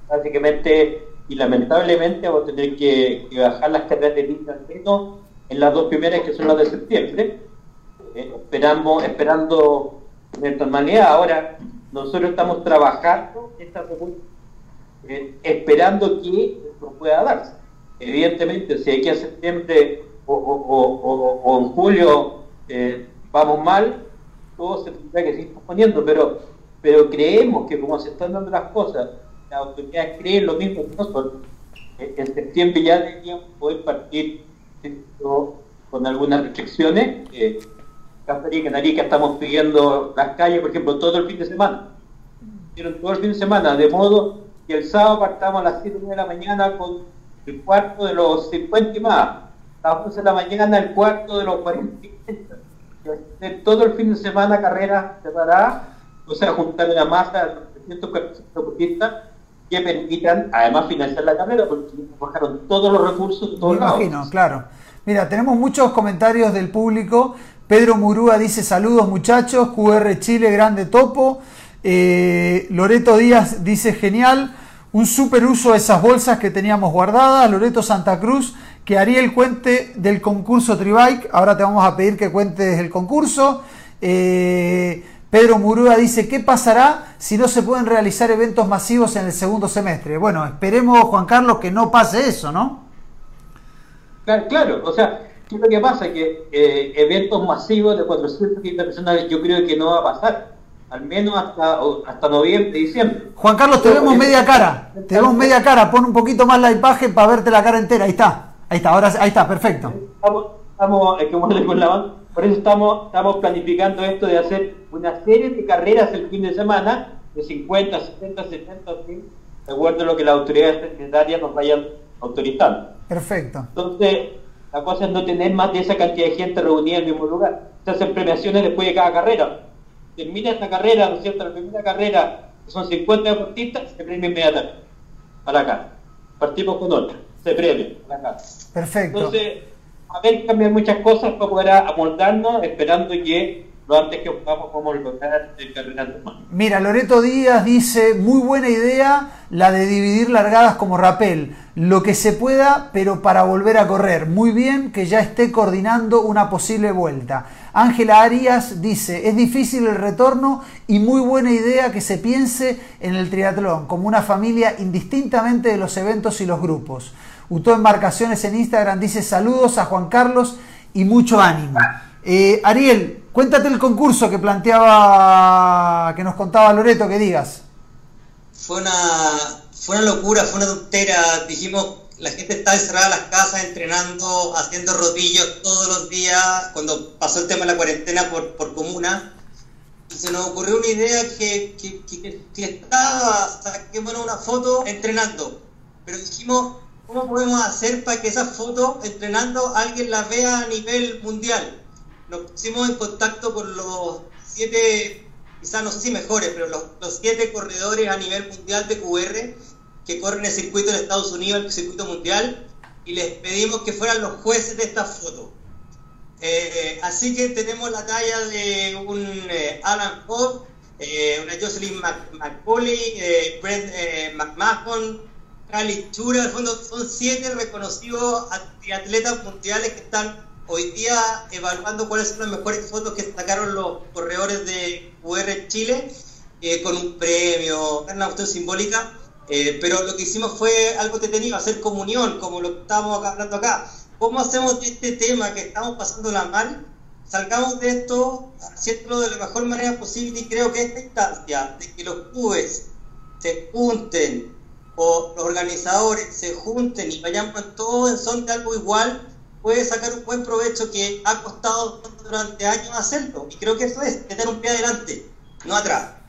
Básicamente, y lamentablemente vamos a tener que, bajar las carreras de menos en las dos primeras que son las de septiembre. Eh, esperamos, esperando tener normalidad. Ahora, nosotros estamos trabajando esta eh, esperando que esto pueda darse. Evidentemente, si aquí a septiembre o, en julio eh, vamos mal, todo se tendrá que seguir posponiendo, pero, pero creemos que como se están dando las cosas, las autoridades creen lo mismo que nosotros. Eh, en septiembre ya deberíamos poder partir con algunas restricciones. Eh, en Arica estamos pidiendo las calles, por ejemplo, todo el fin de semana. todo el fin de semana, de modo y el sábado partamos a las 7 de la mañana con el cuarto de los 50 y más. A las 11 de la mañana el cuarto de los 40 Todo el fin de semana carrera se dará, o sea, juntar una masa de 300 deportistas que permitan además financiar la carrera, porque bajaron todos los recursos de todos Me imagino, claro. Mira, tenemos muchos comentarios del público. Pedro Murúa dice saludos muchachos, QR Chile, grande topo. Eh, Loreto Díaz dice genial un super uso de esas bolsas que teníamos guardadas. Loreto Santa Cruz, que haría el cuente del concurso Tribike. Ahora te vamos a pedir que cuentes el concurso. Eh, Pedro Murúa dice, ¿qué pasará si no se pueden realizar eventos masivos en el segundo semestre? Bueno, esperemos, Juan Carlos, que no pase eso, ¿no? Claro, o sea, ¿qué es lo que pasa? Que eh, eventos masivos de 450 personas yo creo que no va a pasar al menos hasta, hasta noviembre, diciembre. Juan Carlos, te vemos media cara, te vemos media cara, pon un poquito más la imagen para verte la cara entera, ahí está, ahí está, ahora ahí está, perfecto. Estamos, estamos con la por eso estamos, estamos planificando esto de hacer una serie de carreras el fin de semana, de 50, 60, 70, de acuerdo a lo que las autoridades sanitarias nos vayan autorizando. Perfecto. Entonces, la cosa es no tener más de esa cantidad de gente reunida en el mismo lugar. Se hacen premiaciones después de cada carrera termina esta carrera, ¿no es cierto? La primera carrera, que son 50 deportistas, se premia inmediatamente a la casa. Partimos con otra, se premia a la casa. Perfecto. Entonces, a ver, cambiar muchas cosas para poder amoldarnos, esperando que lo antes que podamos como lograr el campeonato. Mira, Loreto Díaz dice, muy buena idea la de dividir largadas como rapel, lo que se pueda, pero para volver a correr. Muy bien que ya esté coordinando una posible vuelta. Ángela Arias dice, es difícil el retorno y muy buena idea que se piense en el triatlón como una familia indistintamente de los eventos y los grupos. Utó Embarcaciones en Instagram dice saludos a Juan Carlos y mucho ánimo. Eh, Ariel, cuéntate el concurso que planteaba, que nos contaba Loreto, que digas. Fue una, fue una locura, fue una tontera. Dijimos, la gente está encerrada en las casas entrenando, haciendo rodillos todos los días, cuando pasó el tema de la cuarentena por, por comuna. Se nos ocurrió una idea que, que, que, que estaba, saquemos una foto entrenando. Pero dijimos, ¿cómo podemos hacer para que esa foto entrenando alguien la vea a nivel mundial? nos pusimos en contacto con los siete, quizás no sé si mejores, pero los, siete corredores a nivel mundial de QR que corren el circuito de Estados Unidos, el circuito mundial, y les pedimos que fueran los jueces de esta foto. Eh, así que tenemos la talla de un eh, Alan Hobb, eh, una Jocelyn McCauley, Brent McMahon, Cali Chura, en fondo son siete reconocidos atletas mundiales que están hoy día evaluando cuáles son las mejores fotos que sacaron los corredores de QR Chile eh, con un premio, una cuestión simbólica, eh, pero lo que hicimos fue algo detenido, hacer comunión, como lo que estábamos hablando acá. ¿Cómo hacemos de este tema que estamos pasando la mal? Salgamos de esto, haciéndolo de la mejor manera posible y creo que esta instancia de que los clubes se junten o los organizadores se junten y vayamos todos en son de algo igual, puede sacar un buen provecho que ha costado durante años hacerlo. Y creo que eso es tener un pie adelante, no atrás.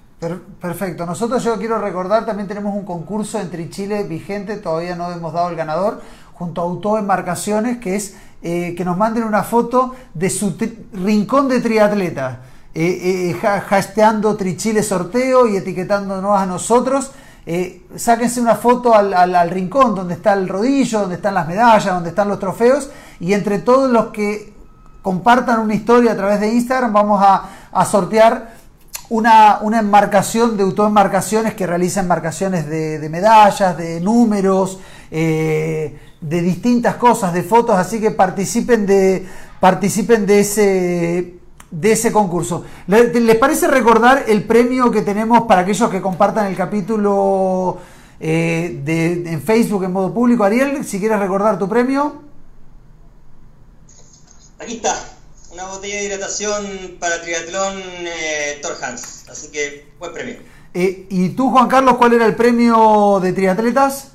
Perfecto. Nosotros yo quiero recordar, también tenemos un concurso entre Chile vigente, todavía no hemos dado el ganador, junto a Auto Embarcaciones, que es eh, que nos manden una foto de su rincón de triatleta, eh, eh, hasteando Trichile sorteo y etiquetándonos a nosotros. Eh, sáquense una foto al, rincón donde está el rodillo, donde están las medallas, donde están los trofeos y entre todos los que compartan una historia a través de Instagram vamos a, sortear una, una, embarcación de autoembarcaciones que realiza embarcaciones de, medallas, de números, eh, de distintas cosas, de fotos, así que participen de, participen de ese de ese concurso. ¿Les parece recordar el premio que tenemos para aquellos que compartan el capítulo eh, de, en Facebook en modo público? Ariel, si quieres recordar tu premio. Aquí está, una botella de hidratación para triatlón eh, Torhans, así que buen premio. Eh, ¿Y tú, Juan Carlos, cuál era el premio de triatletas?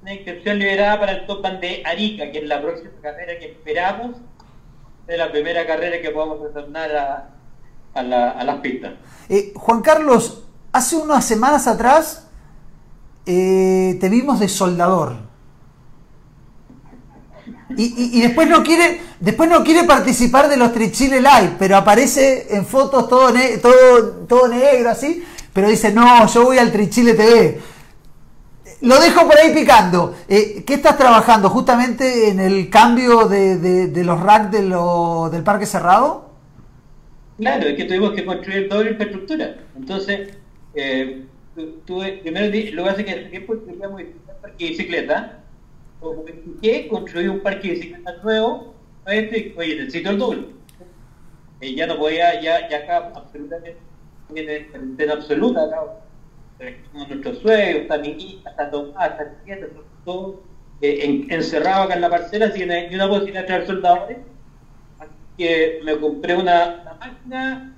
Una inscripción liberada para el Top de Arica, que es la próxima carrera que esperamos es la primera carrera que podamos retornar a, a, las pistas. Eh, Juan Carlos, hace unas semanas atrás eh, te vimos de soldador. Y, después no quiere después no quiere participar de los Trichile Live, pero aparece en fotos todo, todo, todo negro así, pero dice, no, yo voy al Trichile TV. Lo dejo por ahí picando. Eh, ¿Qué estás trabajando? ¿Justamente en el cambio de, los racks de del parque cerrado? Claro, es que tuvimos que construir toda la infraestructura. Entonces, eh, tuve, primero lo que hace que tiempo de bicicleta. Como que construir un parque de bicicleta nuevo, este, oye, necesito el doble. Eh, ya no podía, ya, ya acá absolutamente, en absoluta, acá, nuestros suegros, está mi está Tomás, está Nieta, todos eh, encerrados acá en la parcela, no hay una posibilidad de traer soldadores. Así que me compré una, máquina,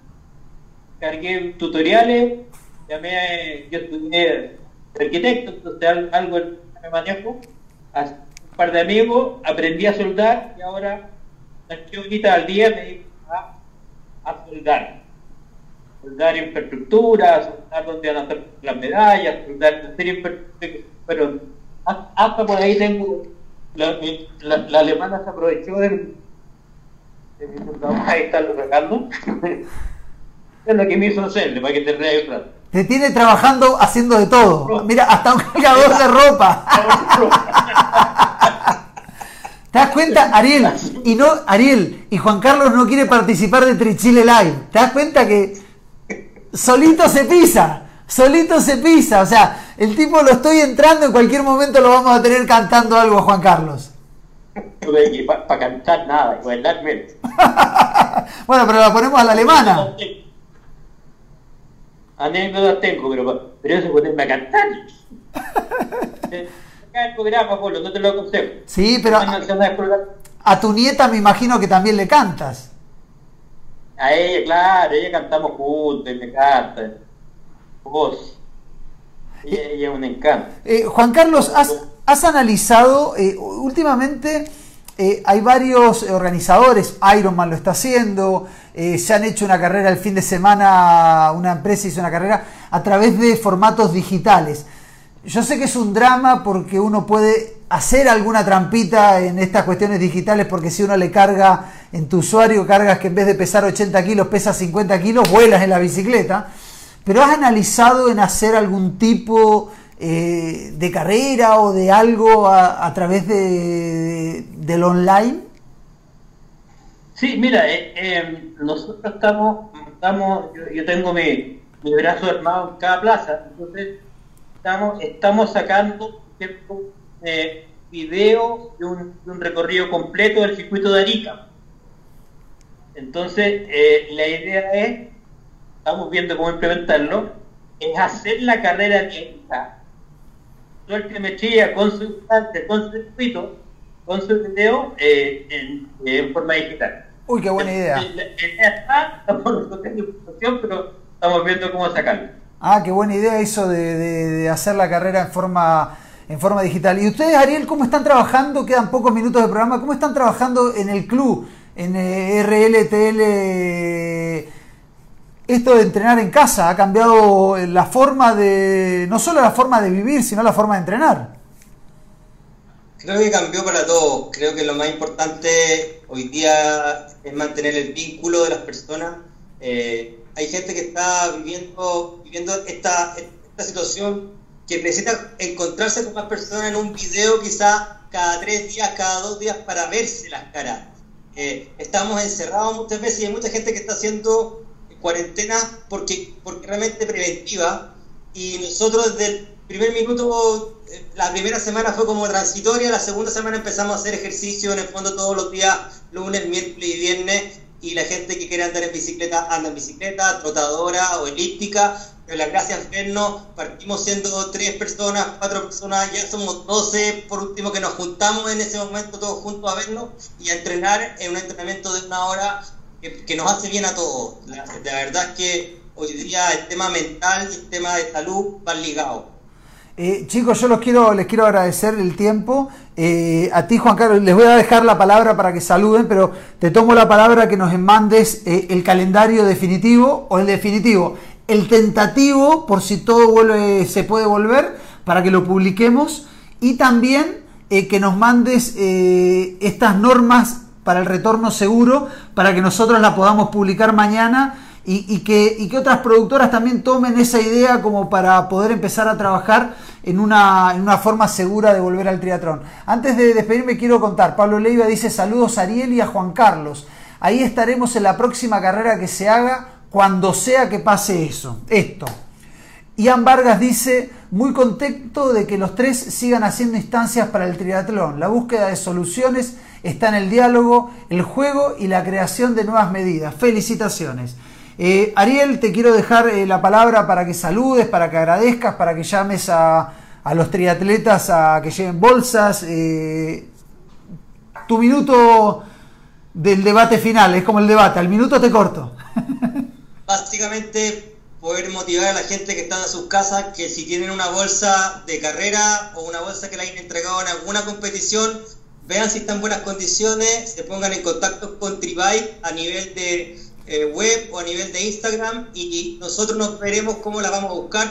cargué tutoriales, llamé, yo estudié arquitecto, entonces algo me manejo, un par de amigos, aprendí a soldar y ahora las horitas al día me dedico a, a soldar. Soldar infraestructuras, soldar donde van a estar las medallas, soldar hacer infraestructuras, pero hasta por ahí tengo, la, la, alemana se aprovechó de, de mi soldador, ahí está lo sacando, [laughs] es lo que me hizo hacerle, para que te reas el Te tiene trabajando haciendo de todo. Mira, hasta un [laughs] cargador de ropa. [laughs] ¿Te das cuenta, Ariel? Y no, Ariel, y Juan Carlos no quiere participar de Trichile Live. ¿Te das cuenta que solito se pisa? Solito se pisa. O sea, el tipo lo estoy entrando, en cualquier momento lo vamos a tener cantando algo a Juan Carlos. Para cantar nada, [laughs] bueno, pero la ponemos a la alemana. Anécdotas tengo, pero, pero eso ponerme a cantar. [laughs] el programa, Polo, no te lo aconsejo. Sí, pero a, a, tu nieta me imagino que también le cantas. A ella, claro, ella cantamos juntos y me canta. Vos. Ella, ella es un encanto. Eh, Juan Carlos, ¿has, has analizado eh, últimamente... Eh, hay varios organizadores, Ironman lo está haciendo, eh, se han hecho una carrera el fin de semana, una empresa hizo una carrera a través de formatos digitales. Yo sé que es un drama porque uno puede hacer alguna trampita en estas cuestiones digitales porque si uno le carga en tu usuario, cargas que en vez de pesar 80 kilos pesa 50 kilos, vuelas en la bicicleta. Pero has analizado en hacer algún tipo eh, de carrera o de algo a, través de, del online? Sí, mira, eh, em, nosotros estamos, estamos yo, tengo mi, mi brazo armado en cada plaza, entonces estamos, estamos sacando eh, videos de un, de un, recorrido completo del circuito de Arica. Entonces, eh, la idea es, estamos viendo cómo implementarlo, es hacer la carrera de su altimetría con su con su circuito, con su video eh, en, en, forma digital. Uy, qué buena idea. La, idea está, estamos pero estamos viendo cómo sacarlo. Ah, qué buena idea eso de, hacer la carrera en forma, en forma digital. ¿Y ustedes, Ariel, cómo están trabajando? Quedan pocos minutos de programa. ¿Cómo están trabajando en el club, en eh, RLTL? Esto de entrenar en casa ha cambiado la forma de, no solo la forma de vivir, sino la forma de entrenar. Creo que cambió para todos. Creo que lo más importante hoy día es mantener el vínculo de las personas. Eh, hay gente que está viviendo, viviendo esta, esta situación que necesita encontrarse con más personas en un video quizá cada tres días, cada dos días para verse las caras. Eh, estamos encerrados muchas veces y hay mucha gente que está haciendo cuarentena porque, porque realmente preventiva y nosotros desde el primer minuto, eh, la primera semana fue como transitoria, la segunda semana empezamos a hacer ejercicio en el fondo todos los días, lunes, miércoles y viernes y la gente que quiere andar en bicicleta anda en bicicleta, trotadora o elíptica. Pero la gracia Ferno, partimos siendo tres personas, cuatro personas, ya somos doce, por último que nos juntamos en ese momento todos juntos a vernos y a entrenar en un entrenamiento de una hora que, nos hace bien a todos. La, verdad es que hoy día el tema mental y el tema de salud van ligados. Eh, chicos, yo los quiero, les quiero agradecer el tiempo. Eh, a ti, Juan Carlos, les voy a dejar la palabra para que saluden, pero te tomo la palabra que nos mandes eh, el calendario definitivo o el definitivo, el tentativo, por si todo vuelve, se puede volver, para que lo publiquemos, y también que nos mandes estas normas para el retorno seguro, para que nosotros la podamos publicar mañana y, que, otras productoras también tomen esa idea como para poder empezar a trabajar en una, en una, forma segura de volver al triatlón. Antes de despedirme quiero contar, Pablo Leiva dice saludos a Ariel y a Juan Carlos. Ahí estaremos en la próxima carrera que se haga cuando sea que pase eso, esto. Ian Vargas dice, muy contento de que los tres sigan haciendo instancias para el triatlón. La búsqueda de soluciones está en el diálogo, el juego y la creación de nuevas medidas. Felicitaciones. Eh, Ariel, te quiero dejar eh, la palabra para que saludes, para que agradezcas, para que llames a, los triatletas a que lleven bolsas. Eh, tu minuto del debate final, es como el debate, al minuto te corto. [laughs] Básicamente poder motivar a la gente que está en sus casas que si tienen una bolsa de carrera o una bolsa que la hayan entregado en alguna competición, vean si están en buenas condiciones, se pongan en contacto con Tribay a nivel de eh, web o a nivel de Instagram y nosotros nos veremos cómo la vamos a buscar.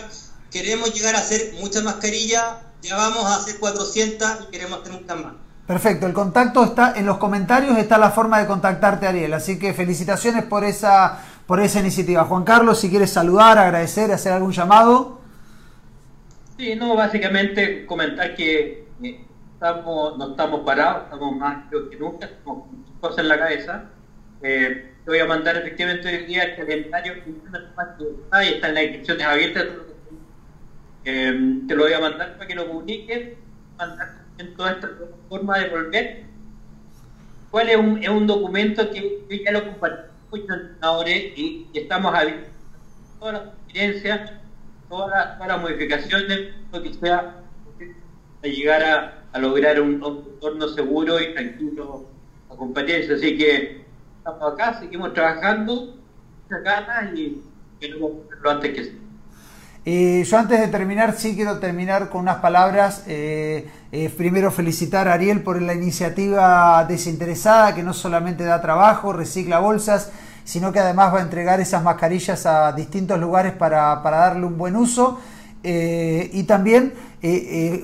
Queremos llegar a hacer muchas mascarillas, ya vamos a hacer 400 y queremos hacer muchas más. Perfecto, el contacto está en los comentarios, está la forma de contactarte Ariel, así que felicitaciones por esa, por esa iniciativa. Juan Carlos, si quieres saludar, agradecer, hacer algún llamado. Sí, no, básicamente comentar que estamos, no estamos parados, estamos más que nunca, tenemos cosas en la cabeza. Eh, te voy a mandar efectivamente hoy día el calendario ahí están las inscripciones abiertas. Eh, te lo voy a mandar para que lo publiques, mandar en toda esta forma de volver. ¿Cuál es un, es un documento que ya lo compartí con los entrenadores y, estamos abiertos a todas las conferencias, todas las, modificaciones, lo que sea, para llegar a, a lograr un, un entorno seguro y tranquilo a competencia. Así que estamos acá, seguimos trabajando, ganas y queremos lo antes que sea. Eh, yo antes de terminar, sí quiero terminar con unas palabras. Eh, eh, primero felicitar a Ariel por la iniciativa desinteresada que no solamente da trabajo, recicla bolsas, sino que además va a entregar esas mascarillas a distintos lugares para, para darle un buen uso. y también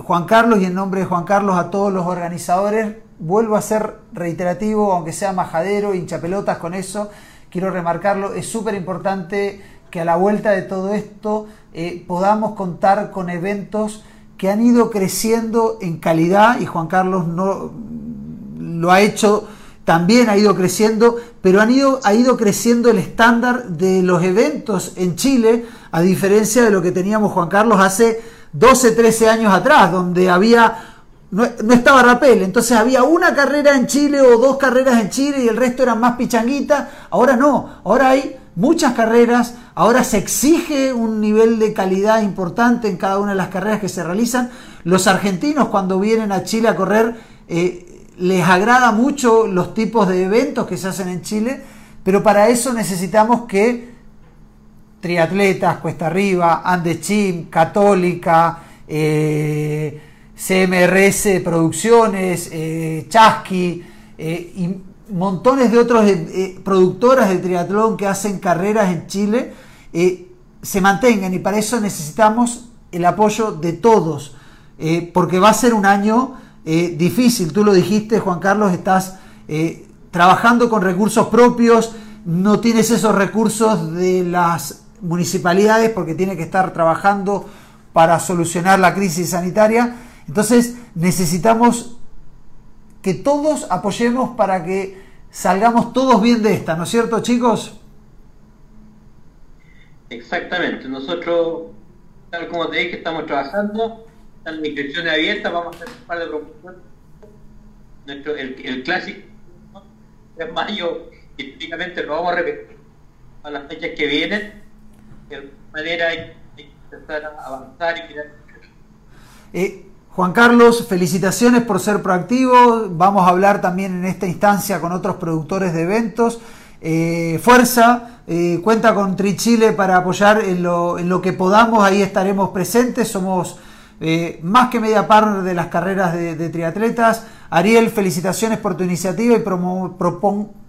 Juan Carlos y en nombre de Juan Carlos a todos los organizadores, vuelvo a ser reiterativo, aunque sea majadero, hinchapelotas con eso, quiero remarcarlo, es súper importante que a la vuelta de todo esto eh, podamos contar con eventos que han ido creciendo en calidad y Juan Carlos no lo ha hecho también ha ido creciendo, pero han ido, ha ido creciendo el estándar de los eventos en Chile, a diferencia de lo que teníamos Juan Carlos hace 12, 13 años atrás, donde había no, estaba Rapel, entonces había una carrera en Chile o dos carreras en Chile y el resto eran más pichanguitas. Ahora no, ahora hay muchas carreras, ahora se exige un nivel de calidad importante en cada una de las carreras que se realizan. Los argentinos cuando vienen a Chile a correr eh, les agrada mucho los tipos de eventos que se hacen en Chile, pero para eso necesitamos que triatletas, Cuesta Arriba, Andechim, Católica, eh, CMRS Producciones, eh, Chasqui eh, y montones de otros eh, productoras de triatlón que hacen carreras en Chile se mantengan y para eso necesitamos el apoyo de todos, porque va a ser un año difícil. Tú lo dijiste, Juan Carlos, estás trabajando con recursos propios, no tienes esos recursos de las municipalidades porque tiene que estar trabajando para solucionar la crisis sanitaria entonces necesitamos que todos apoyemos para que salgamos todos bien de esta, ¿no es cierto chicos? Exactamente, nosotros, tal como te dije, estamos trabajando, están las inscripciones abiertas, vamos a hacer un par de promociones. Nuestro, el, clásico de mayo, históricamente lo vamos a repetir a las fechas que vienen, de manera hay que empezar a avanzar y mirar. Eh, Juan Carlos, felicitaciones por ser proactivo. Vamos a hablar también en esta instancia con otros productores de eventos. Eh, fuerza, eh, cuenta con Trichile para apoyar en lo, que podamos, ahí estaremos presentes, somos eh, más que media par de las carreras de, triatletas. Ariel, felicitaciones por tu iniciativa y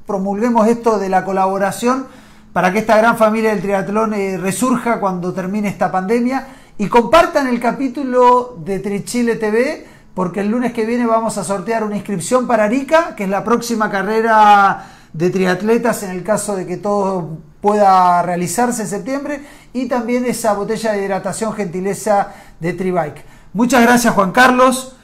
promulguemos esto de la colaboración para que esta gran familia del triatlón resurja cuando termine esta pandemia y compartan el capítulo de Trichile TV, porque el lunes que viene vamos a sortear una inscripción para Arica, que es la próxima carrera de triatletas en el caso de que todo pueda realizarse en septiembre, y también esa botella de hidratación gentileza de Tribike. Muchas gracias Juan Carlos.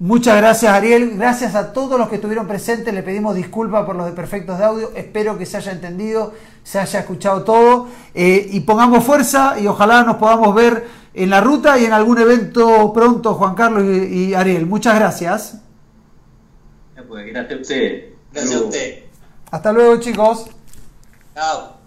Muchas gracias Ariel, gracias a todos los que estuvieron presentes, le pedimos disculpas por los defectos de audio, espero que se haya entendido, se haya escuchado todo eh, y pongamos fuerza y ojalá nos podamos ver en la ruta y en algún evento pronto, Juan Carlos y, Ariel. Muchas gracias. Pues, gracias a usted. Gracias a usted. Hasta luego chicos. Chao.